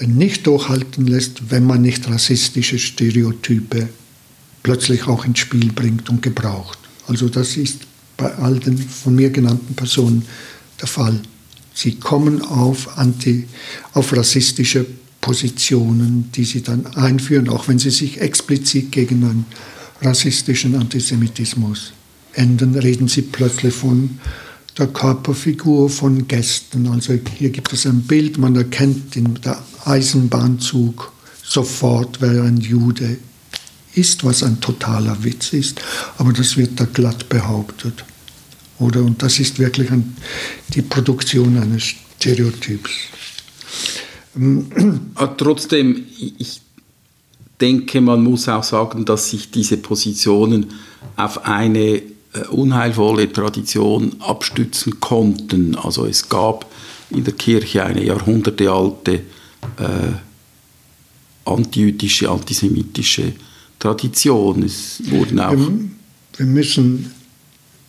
nicht durchhalten lässt, wenn man nicht rassistische Stereotype plötzlich auch ins Spiel bringt und gebraucht. Also das ist bei all den von mir genannten Personen der Fall. Sie kommen auf, anti, auf rassistische Positionen, die sie dann einführen, auch wenn sie sich explizit gegen einen rassistischen Antisemitismus enden, reden sie plötzlich von der Körperfigur von Gästen. Also hier gibt es ein Bild, man erkennt in der Eisenbahnzug sofort, wer ein Jude ist, was ein totaler Witz ist, aber das wird da glatt behauptet. Oder? Und das ist wirklich ein, die Produktion eines Stereotyps. Aber trotzdem, ich denke, man muss auch sagen, dass sich diese Positionen auf eine äh, unheilvolle Tradition abstützen konnten. Also es gab in der Kirche eine jahrhundertealte äh, antijüdische, antisemitische Tradition. Es wurden auch wir, müssen,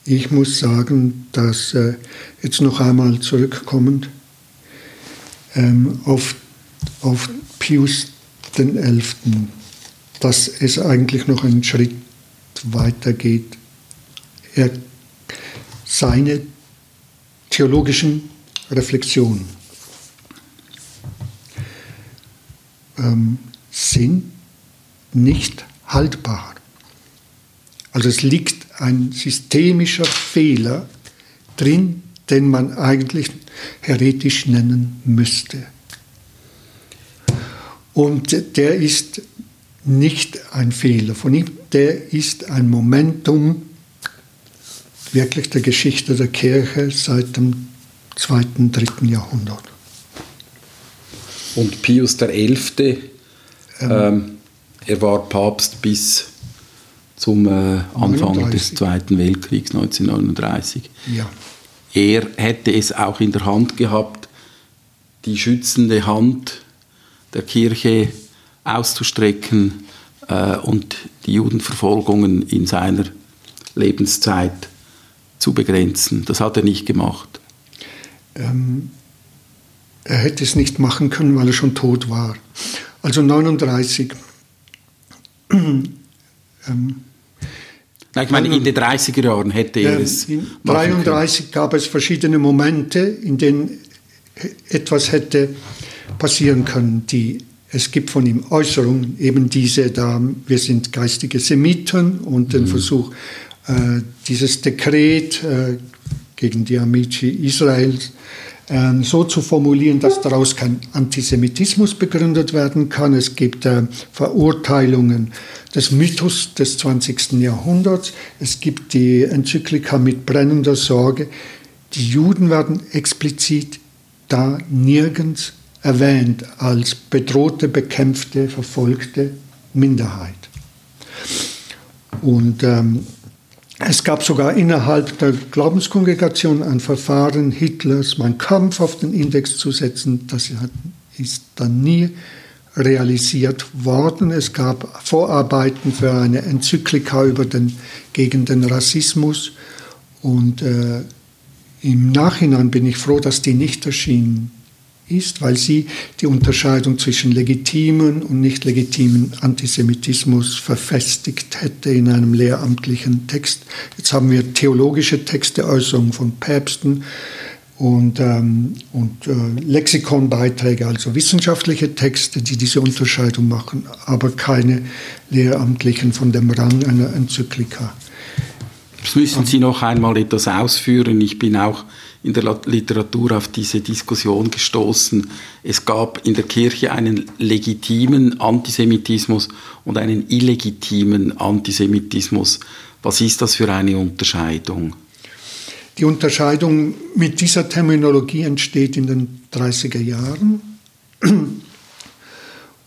ich muss sagen, dass äh, jetzt noch einmal zurückkommend ähm, auf, auf Pius XI., dass es eigentlich noch einen Schritt weiter geht. Er, seine theologischen Reflexionen ähm, sind nicht haltbar. Also es liegt ein systemischer Fehler drin, den man eigentlich heretisch nennen müsste. Und der ist nicht ein Fehler von ihm, der ist ein Momentum wirklich der Geschichte der Kirche seit dem zweiten, dritten Jahrhundert. Und Pius XI., ähm, er war Papst bis zum äh, Anfang 39. des Zweiten Weltkriegs 1939. Ja. Er hätte es auch in der Hand gehabt, die schützende Hand der Kirche auszustrecken äh, und die Judenverfolgungen in seiner Lebenszeit zu begrenzen. Das hat er nicht gemacht. Ähm, er hätte es nicht machen können, weil er schon tot war. Also 39. ähm, Nein, ich meine, in den 30er Jahren hätte er es. In 1933 gab es verschiedene Momente, in denen etwas hätte passieren können. Die, es gibt von ihm Äußerungen, eben diese da, wir sind geistige Semiten und den mhm. Versuch, äh, dieses Dekret äh, gegen die Amici Israels so zu formulieren, dass daraus kein Antisemitismus begründet werden kann. Es gibt äh, Verurteilungen des Mythos des 20. Jahrhunderts. Es gibt die Enzyklika mit brennender Sorge. Die Juden werden explizit da nirgends erwähnt als bedrohte, bekämpfte, verfolgte Minderheit. Und ähm, es gab sogar innerhalb der Glaubenskongregation ein Verfahren Hitlers, meinen Kampf auf den Index zu setzen. Das ist dann nie realisiert worden. Es gab Vorarbeiten für eine Enzyklika über den, gegen den Rassismus und äh, im Nachhinein bin ich froh, dass die nicht erschienen ist, weil sie die Unterscheidung zwischen legitimen und nicht legitimen Antisemitismus verfestigt hätte in einem lehramtlichen Text. Jetzt haben wir theologische Texte, Äußerungen von Päpsten, und, ähm, und äh, Lexikonbeiträge, also wissenschaftliche Texte, die diese Unterscheidung machen, aber keine lehramtlichen von dem Rang einer Enzyklika. Das müssen Sie noch einmal etwas ausführen. Ich bin auch in der Literatur auf diese Diskussion gestoßen. Es gab in der Kirche einen legitimen Antisemitismus und einen illegitimen Antisemitismus. Was ist das für eine Unterscheidung? Die Unterscheidung mit dieser Terminologie entsteht in den 30er Jahren.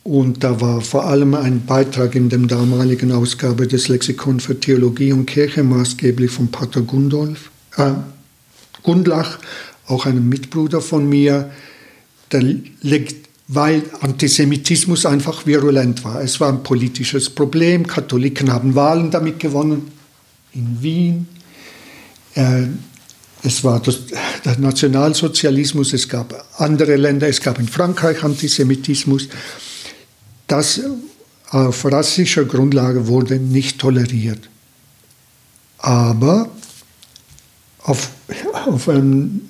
Und da war vor allem ein Beitrag in der damaligen Ausgabe des Lexikon für Theologie und Kirche maßgeblich von Pater Gundolf, äh, Gundlach, auch einem Mitbruder von mir, der, weil Antisemitismus einfach virulent war. Es war ein politisches Problem. Katholiken haben Wahlen damit gewonnen in Wien. Äh, es war das, der Nationalsozialismus, es gab andere Länder, es gab in Frankreich Antisemitismus. Das auf rassischer Grundlage wurde nicht toleriert. Aber auf, auf einem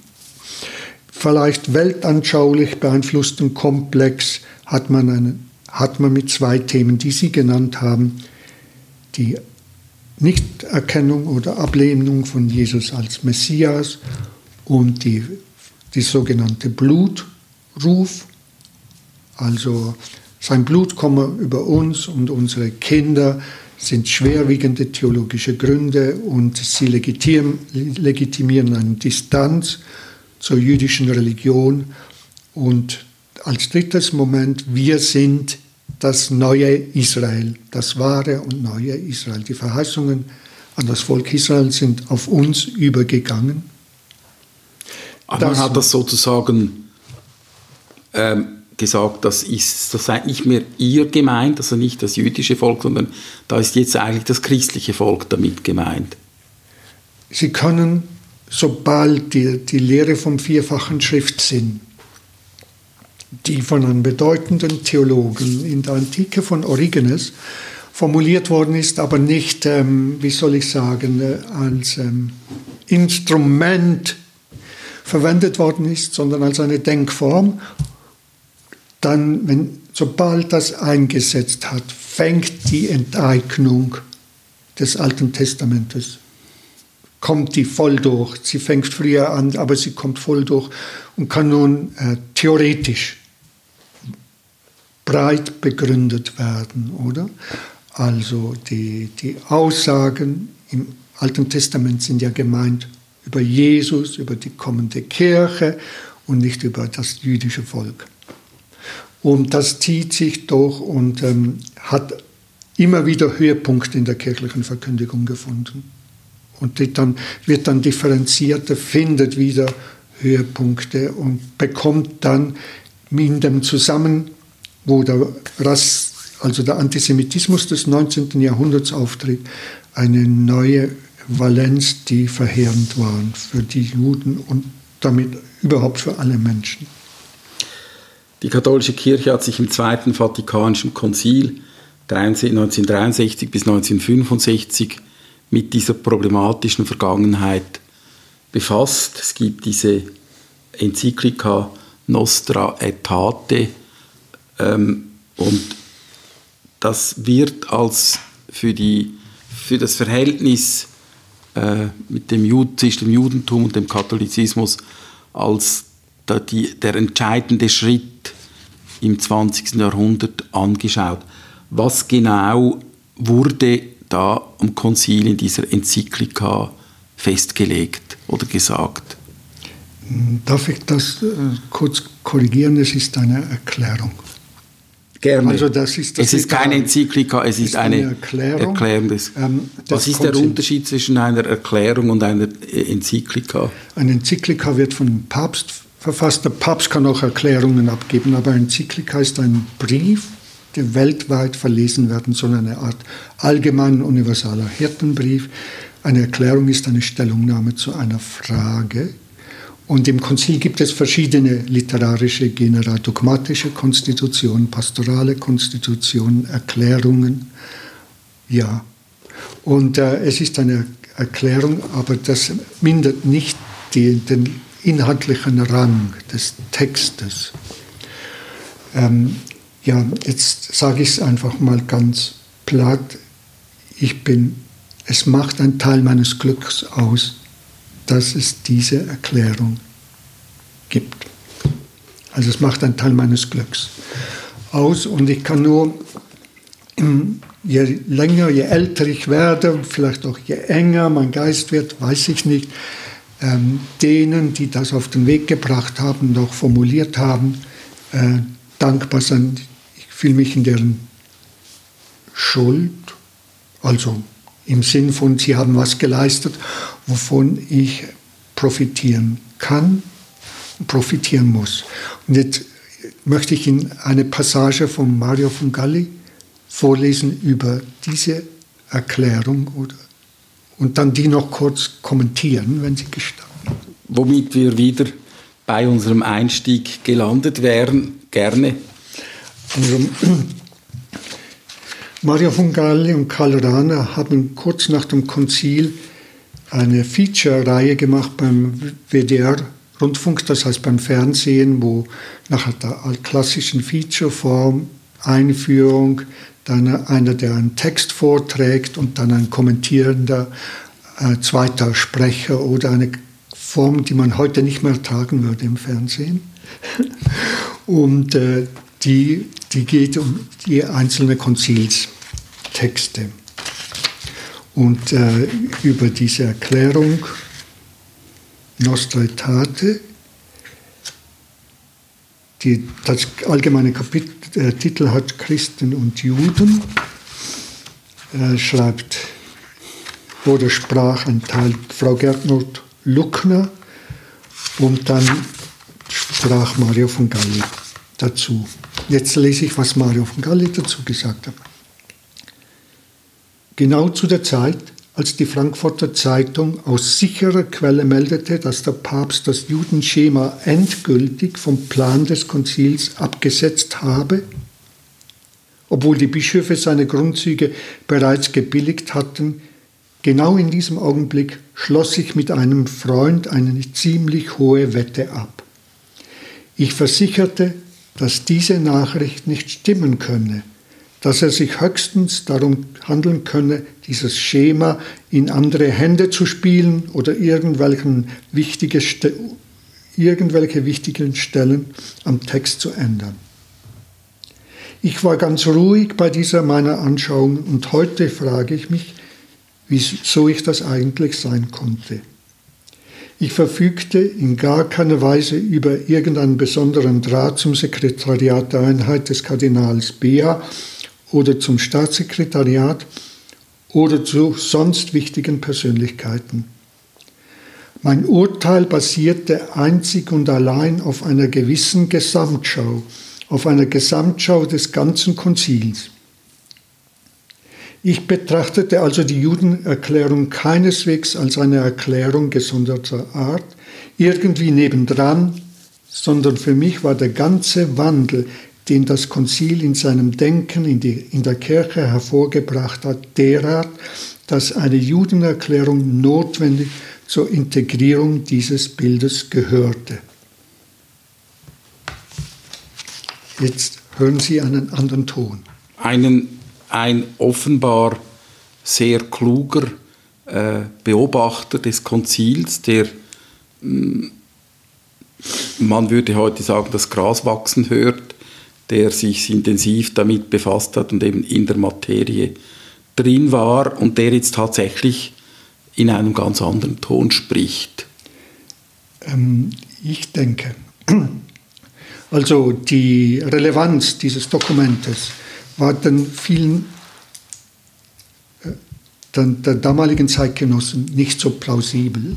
vielleicht weltanschaulich beeinflussten Komplex hat man, eine, hat man mit zwei Themen, die Sie genannt haben, die Nichterkennung oder Ablehnung von Jesus als Messias und die, die sogenannte Blutruf, also sein Blut komme über uns und unsere Kinder, sind schwerwiegende theologische Gründe und sie legitimieren eine Distanz zur jüdischen Religion. Und als drittes Moment, wir sind das neue Israel, das wahre und neue Israel. Die Verheißungen an das Volk Israel sind auf uns übergegangen. Aber man hat das sozusagen ähm, gesagt, das, ist, das sei nicht mehr ihr gemeint, also nicht das jüdische Volk, sondern da ist jetzt eigentlich das christliche Volk damit gemeint. Sie können, sobald die, die Lehre vom vierfachen Schriftsinn die von einem bedeutenden Theologen in der Antike von Origenes formuliert worden ist, aber nicht, ähm, wie soll ich sagen, äh, als ähm, Instrument verwendet worden ist, sondern als eine Denkform, dann, wenn, sobald das eingesetzt hat, fängt die Enteignung des Alten Testamentes kommt die voll durch. Sie fängt früher an, aber sie kommt voll durch und kann nun äh, theoretisch breit begründet werden, oder? Also die, die Aussagen im Alten Testament sind ja gemeint über Jesus, über die kommende Kirche und nicht über das jüdische Volk. Und das zieht sich durch und ähm, hat immer wieder Höhepunkte in der kirchlichen Verkündigung gefunden. Und dann wird dann differenzierter, findet wieder Höhepunkte und bekommt dann in dem Zusammenhang wo der Rass, also der Antisemitismus des 19. Jahrhunderts auftritt, eine neue Valenz, die verheerend war für die Juden und damit überhaupt für alle Menschen. Die katholische Kirche hat sich im Zweiten Vatikanischen Konzil 1963 bis 1965 mit dieser problematischen Vergangenheit befasst. Es gibt diese Enzyklika Nostra Aetate ähm, und das wird als für, die, für das Verhältnis äh, mit dem Jud, zwischen dem Judentum und dem Katholizismus als die, der entscheidende Schritt im 20. Jahrhundert angeschaut. Was genau wurde da am Konzil in dieser Enzyklika festgelegt oder gesagt? Darf ich das äh, kurz korrigieren? Es ist eine Erklärung. Gerne. Also das ist das es ist keine Enzyklika, es ist, ist eine, eine, Erklärung. Erklärung des, ähm, Was ist der Unterschied zwischen einer Erklärung und einer Enzyklika? Eine Enzyklika wird vom Papst verfasst. Der Papst kann auch Erklärungen abgeben, aber Enzyklika ist ein Brief, der weltweit verlesen werden soll, eine Art allgemein universaler Hirtenbrief. Eine Erklärung ist eine Stellungnahme zu einer Frage, und im Konzil gibt es verschiedene literarische Genera, dogmatische Konstitutionen, pastorale Konstitutionen, Erklärungen. Ja. Und äh, es ist eine Erklärung, aber das mindert nicht die, den inhaltlichen Rang des Textes. Ähm, ja, jetzt sage ich es einfach mal ganz platt. Ich bin, es macht einen Teil meines Glücks aus, dass es diese Erklärung gibt. Also es macht einen Teil meines Glücks aus und ich kann nur, je länger, je älter ich werde, vielleicht auch je enger mein Geist wird, weiß ich nicht, ähm, denen, die das auf den Weg gebracht haben, noch formuliert haben, äh, dankbar sein. Ich fühle mich in deren Schuld, also im Sinn von, sie haben was geleistet, wovon ich profitieren kann, profitieren muss. Und jetzt möchte ich Ihnen eine Passage von Mario von Galli vorlesen über diese Erklärung oder, und dann die noch kurz kommentieren, wenn Sie gestatten. Womit wir wieder bei unserem Einstieg gelandet wären, gerne. Also, Mario von Galli und Karl Rahner haben kurz nach dem Konzil eine Feature-Reihe gemacht beim WDR-Rundfunk, das heißt beim Fernsehen, wo nach der klassischen Feature-Form Einführung, dann einer, der einen Text vorträgt und dann ein kommentierender äh, zweiter Sprecher oder eine Form, die man heute nicht mehr tragen würde im Fernsehen. <laughs> und äh, die, die geht um die einzelnen Konzilstexte. Und äh, über diese Erklärung Nostra Aetate, die, das allgemeine Kapitel äh, hat Christen und Juden, äh, schreibt oder sprach ein Teil Frau Gernot Luckner und dann sprach Mario von Galli dazu. Jetzt lese ich, was Mario von Galli dazu gesagt hat. Genau zu der Zeit, als die Frankfurter Zeitung aus sicherer Quelle meldete, dass der Papst das Judenschema endgültig vom Plan des Konzils abgesetzt habe, obwohl die Bischöfe seine Grundzüge bereits gebilligt hatten, genau in diesem Augenblick schloss ich mit einem Freund eine ziemlich hohe Wette ab. Ich versicherte, dass diese Nachricht nicht stimmen könne, dass es sich höchstens darum handeln könne, dieses Schema in andere Hände zu spielen oder irgendwelche wichtige, irgendwelche wichtigen Stellen am Text zu ändern. Ich war ganz ruhig bei dieser meiner Anschauung und heute frage ich mich, wieso ich das eigentlich sein konnte. Ich verfügte in gar keiner Weise über irgendeinen besonderen Draht zum Sekretariat der Einheit des Kardinals Bea oder zum Staatssekretariat oder zu sonst wichtigen Persönlichkeiten. Mein Urteil basierte einzig und allein auf einer gewissen Gesamtschau, auf einer Gesamtschau des ganzen Konzils. Ich betrachtete also die Judenerklärung keineswegs als eine Erklärung gesonderter Art, irgendwie nebendran, sondern für mich war der ganze Wandel, den das Konzil in seinem Denken in, die, in der Kirche hervorgebracht hat, derart, dass eine Judenerklärung notwendig zur Integrierung dieses Bildes gehörte. Jetzt hören Sie einen anderen Ton. Einen, ein offenbar sehr kluger äh, Beobachter des Konzils, der mh, mm, man würde heute sagen, das Gras wachsen hört, der sich intensiv damit befasst hat und eben in der Materie drin war und der jetzt tatsächlich in einem ganz anderen Ton spricht? Ähm, ich denke, <clears throat> also die Relevanz dieses Dokumentes war den vielen äh, der damaligen Zeitgenossen nicht so plausibel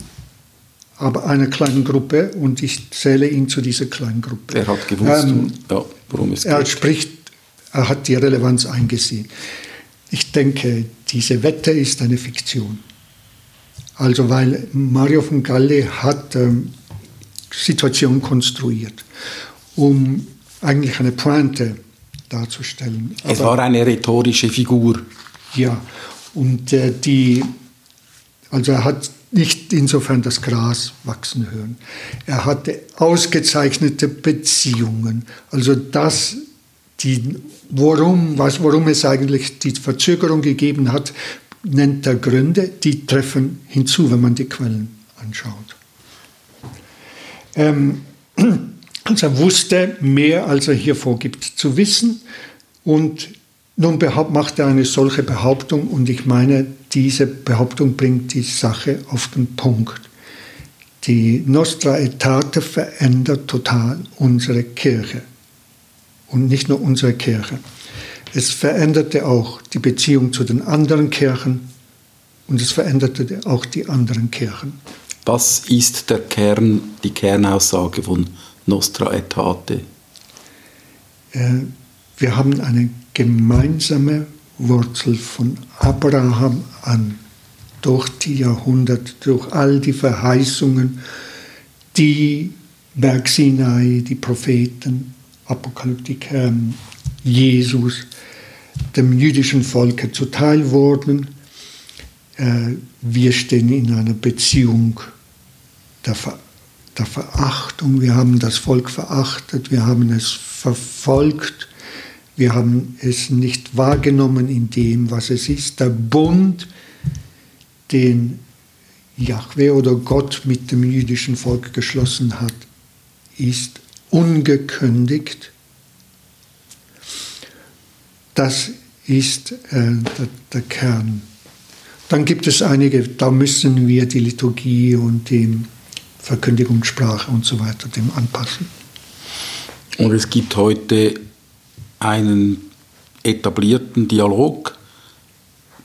aber einer kleinen Gruppe und ich zähle ihn zu dieser kleinen Gruppe. Er hat gewusst, ähm, ja, worum es geht. Er spricht, er hat die Relevanz eingesehen. Ich denke, diese Wette ist eine Fiktion. Also weil Mario von Galle hat ähm, Situation konstruiert, um eigentlich eine Pointe darzustellen. Es Aber, war eine rhetorische Figur. Ja, und äh, die, also er hat nicht insofern das Gras wachsen hören. Er hatte ausgezeichnete Beziehungen. Also das, die, worum, was, worum es eigentlich die Verzögerung gegeben hat, nennt er Gründe, die treffen hinzu, wenn man die Quellen anschaut. Ähm, <clears throat> also er wusste mehr, als er hier vorgibt zu wissen und nun macht er eine solche Behauptung und ich meine, diese Behauptung bringt die Sache auf den Punkt. Die Nostra Aetate verändert total unsere Kirche. Und nicht nur unsere Kirche. Es veränderte auch die Beziehung zu den anderen Kirchen und es veränderte auch die anderen Kirchen. Was ist der Kern, die Kernaussage von Nostra Aetate? Äh, wir haben eine gemeinsame Wurzel von Abraham an, durch die Jahrhunderte, durch all die Verheißungen, die Berg Sinai, die Propheten, Apokalyptiker, Jesus, dem jüdischen Volke zuteil wurden. Äh, wir stehen in einer Beziehung der, Ver der Verachtung. Wir haben das Volk verachtet, wir haben es verfolgt, wir haben es nicht wahrgenommen in dem, was es ist. Der Bund, den Yahweh oder Gott mit dem jüdischen Volk geschlossen hat, ist ungekündigt. Das ist äh, der, der Kern. Dann gibt es einige, da müssen wir die Liturgie und die Verkündigungssprache und so weiter dem anpassen. Und es gibt heute einen etablierten Dialog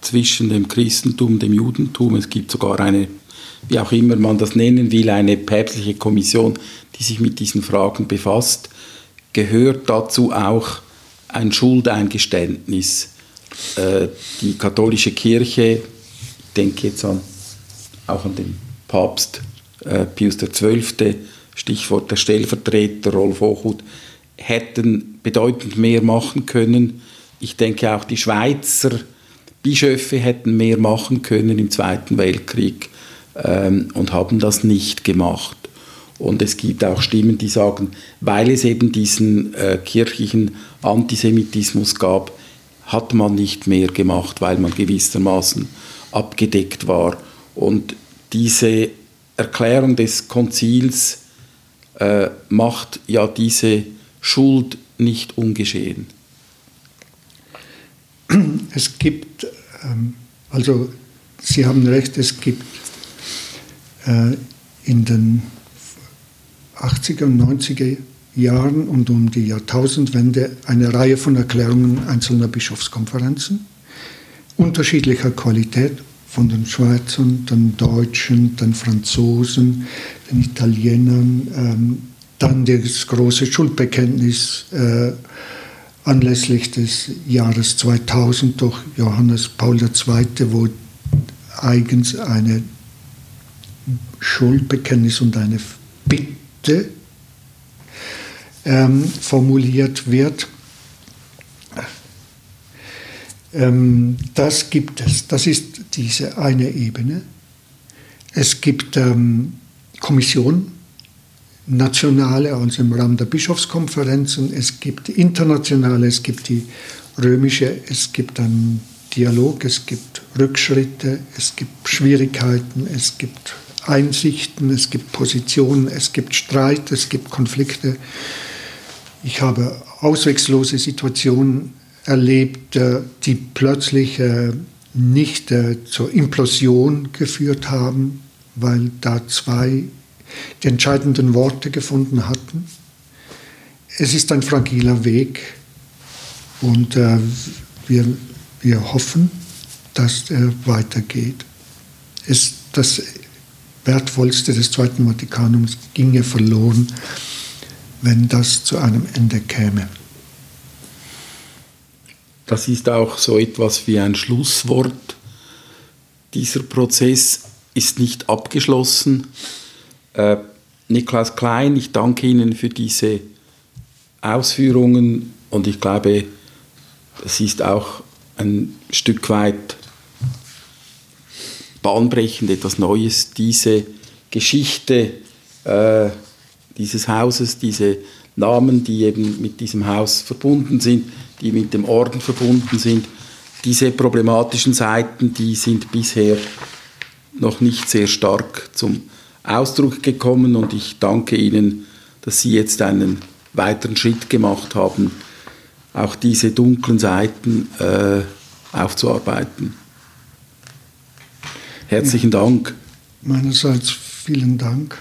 zwischen dem Christentum und dem Judentum. Es gibt sogar eine, wie auch immer man das nennen will, eine päpstliche Kommission, die sich mit diesen Fragen befasst. Gehört dazu auch ein Schuldeingeständnis? Äh, die katholische Kirche, ich denke jetzt an, auch an den Papst äh, Pius XII., Stichwort der Stellvertreter Rolf Hochhut, hätten bedeutend mehr machen können. Ich denke auch die Schweizer Bischöfe hätten mehr machen können im Zweiten Weltkrieg ähm, und haben das nicht gemacht. Und es gibt auch Stimmen, die sagen, weil es eben diesen äh, kirchlichen Antisemitismus gab, hat man nicht mehr gemacht, weil man gewissermaßen abgedeckt war. Und diese Erklärung des Konzils äh, macht ja diese Schuld nicht ungeschehen? Es gibt, ähm, also Sie haben recht, es gibt äh, in den 80er und 90er Jahren und um die Jahrtausendwende eine Reihe von Erklärungen einzelner Bischofskonferenzen unterschiedlicher Qualität von den Schweizern, den Deutschen, den Franzosen, den Italienern, ähm, dann das große Schuldbekenntnis äh, anlässlich des Jahres 2000 durch Johannes Paul II., wo eigens eine Schuldbekenntnis und eine Bitte ähm, formuliert wird. Ähm, das gibt es. Das ist diese eine Ebene. Es gibt ähm, Kommissionen nationale, also im Rahmen der Bischofskonferenzen, es gibt internationale, es gibt die römische, es gibt einen Dialog, es gibt Rückschritte, es gibt Schwierigkeiten, es gibt Einsichten, es gibt Positionen, es gibt Streit, es gibt Konflikte. Ich habe auswegslose Situationen erlebt, äh, die plötzlich äh, nicht äh, zur Implosion geführt haben, weil da zwei die entscheidenden Worte gefunden hatten. Es ist ein fragiler Weg und äh, wir, wir hoffen, dass er weitergeht. Es, das Wertvollste des Zweiten Vatikanums ginge verloren, wenn das zu einem Ende käme. Das ist auch so etwas wie ein Schlusswort. Dieser Prozess ist nicht abgeschlossen. Äh, Niklas Klein, ich danke Ihnen für diese Ausführungen und ich glaube, es ist auch ein Stück weit bahnbrechend, etwas Neues, diese Geschichte äh, dieses Hauses, diese Namen, die eben mit diesem Haus verbunden sind, die mit dem Orden verbunden sind, diese problematischen Seiten, die sind bisher noch nicht sehr stark zum Ausdruck gekommen und ich danke Ihnen, dass Sie jetzt einen weiteren Schritt gemacht haben, auch diese dunklen Seiten äh, aufzuarbeiten. Herzlichen Dank. Meinerseits vielen Dank.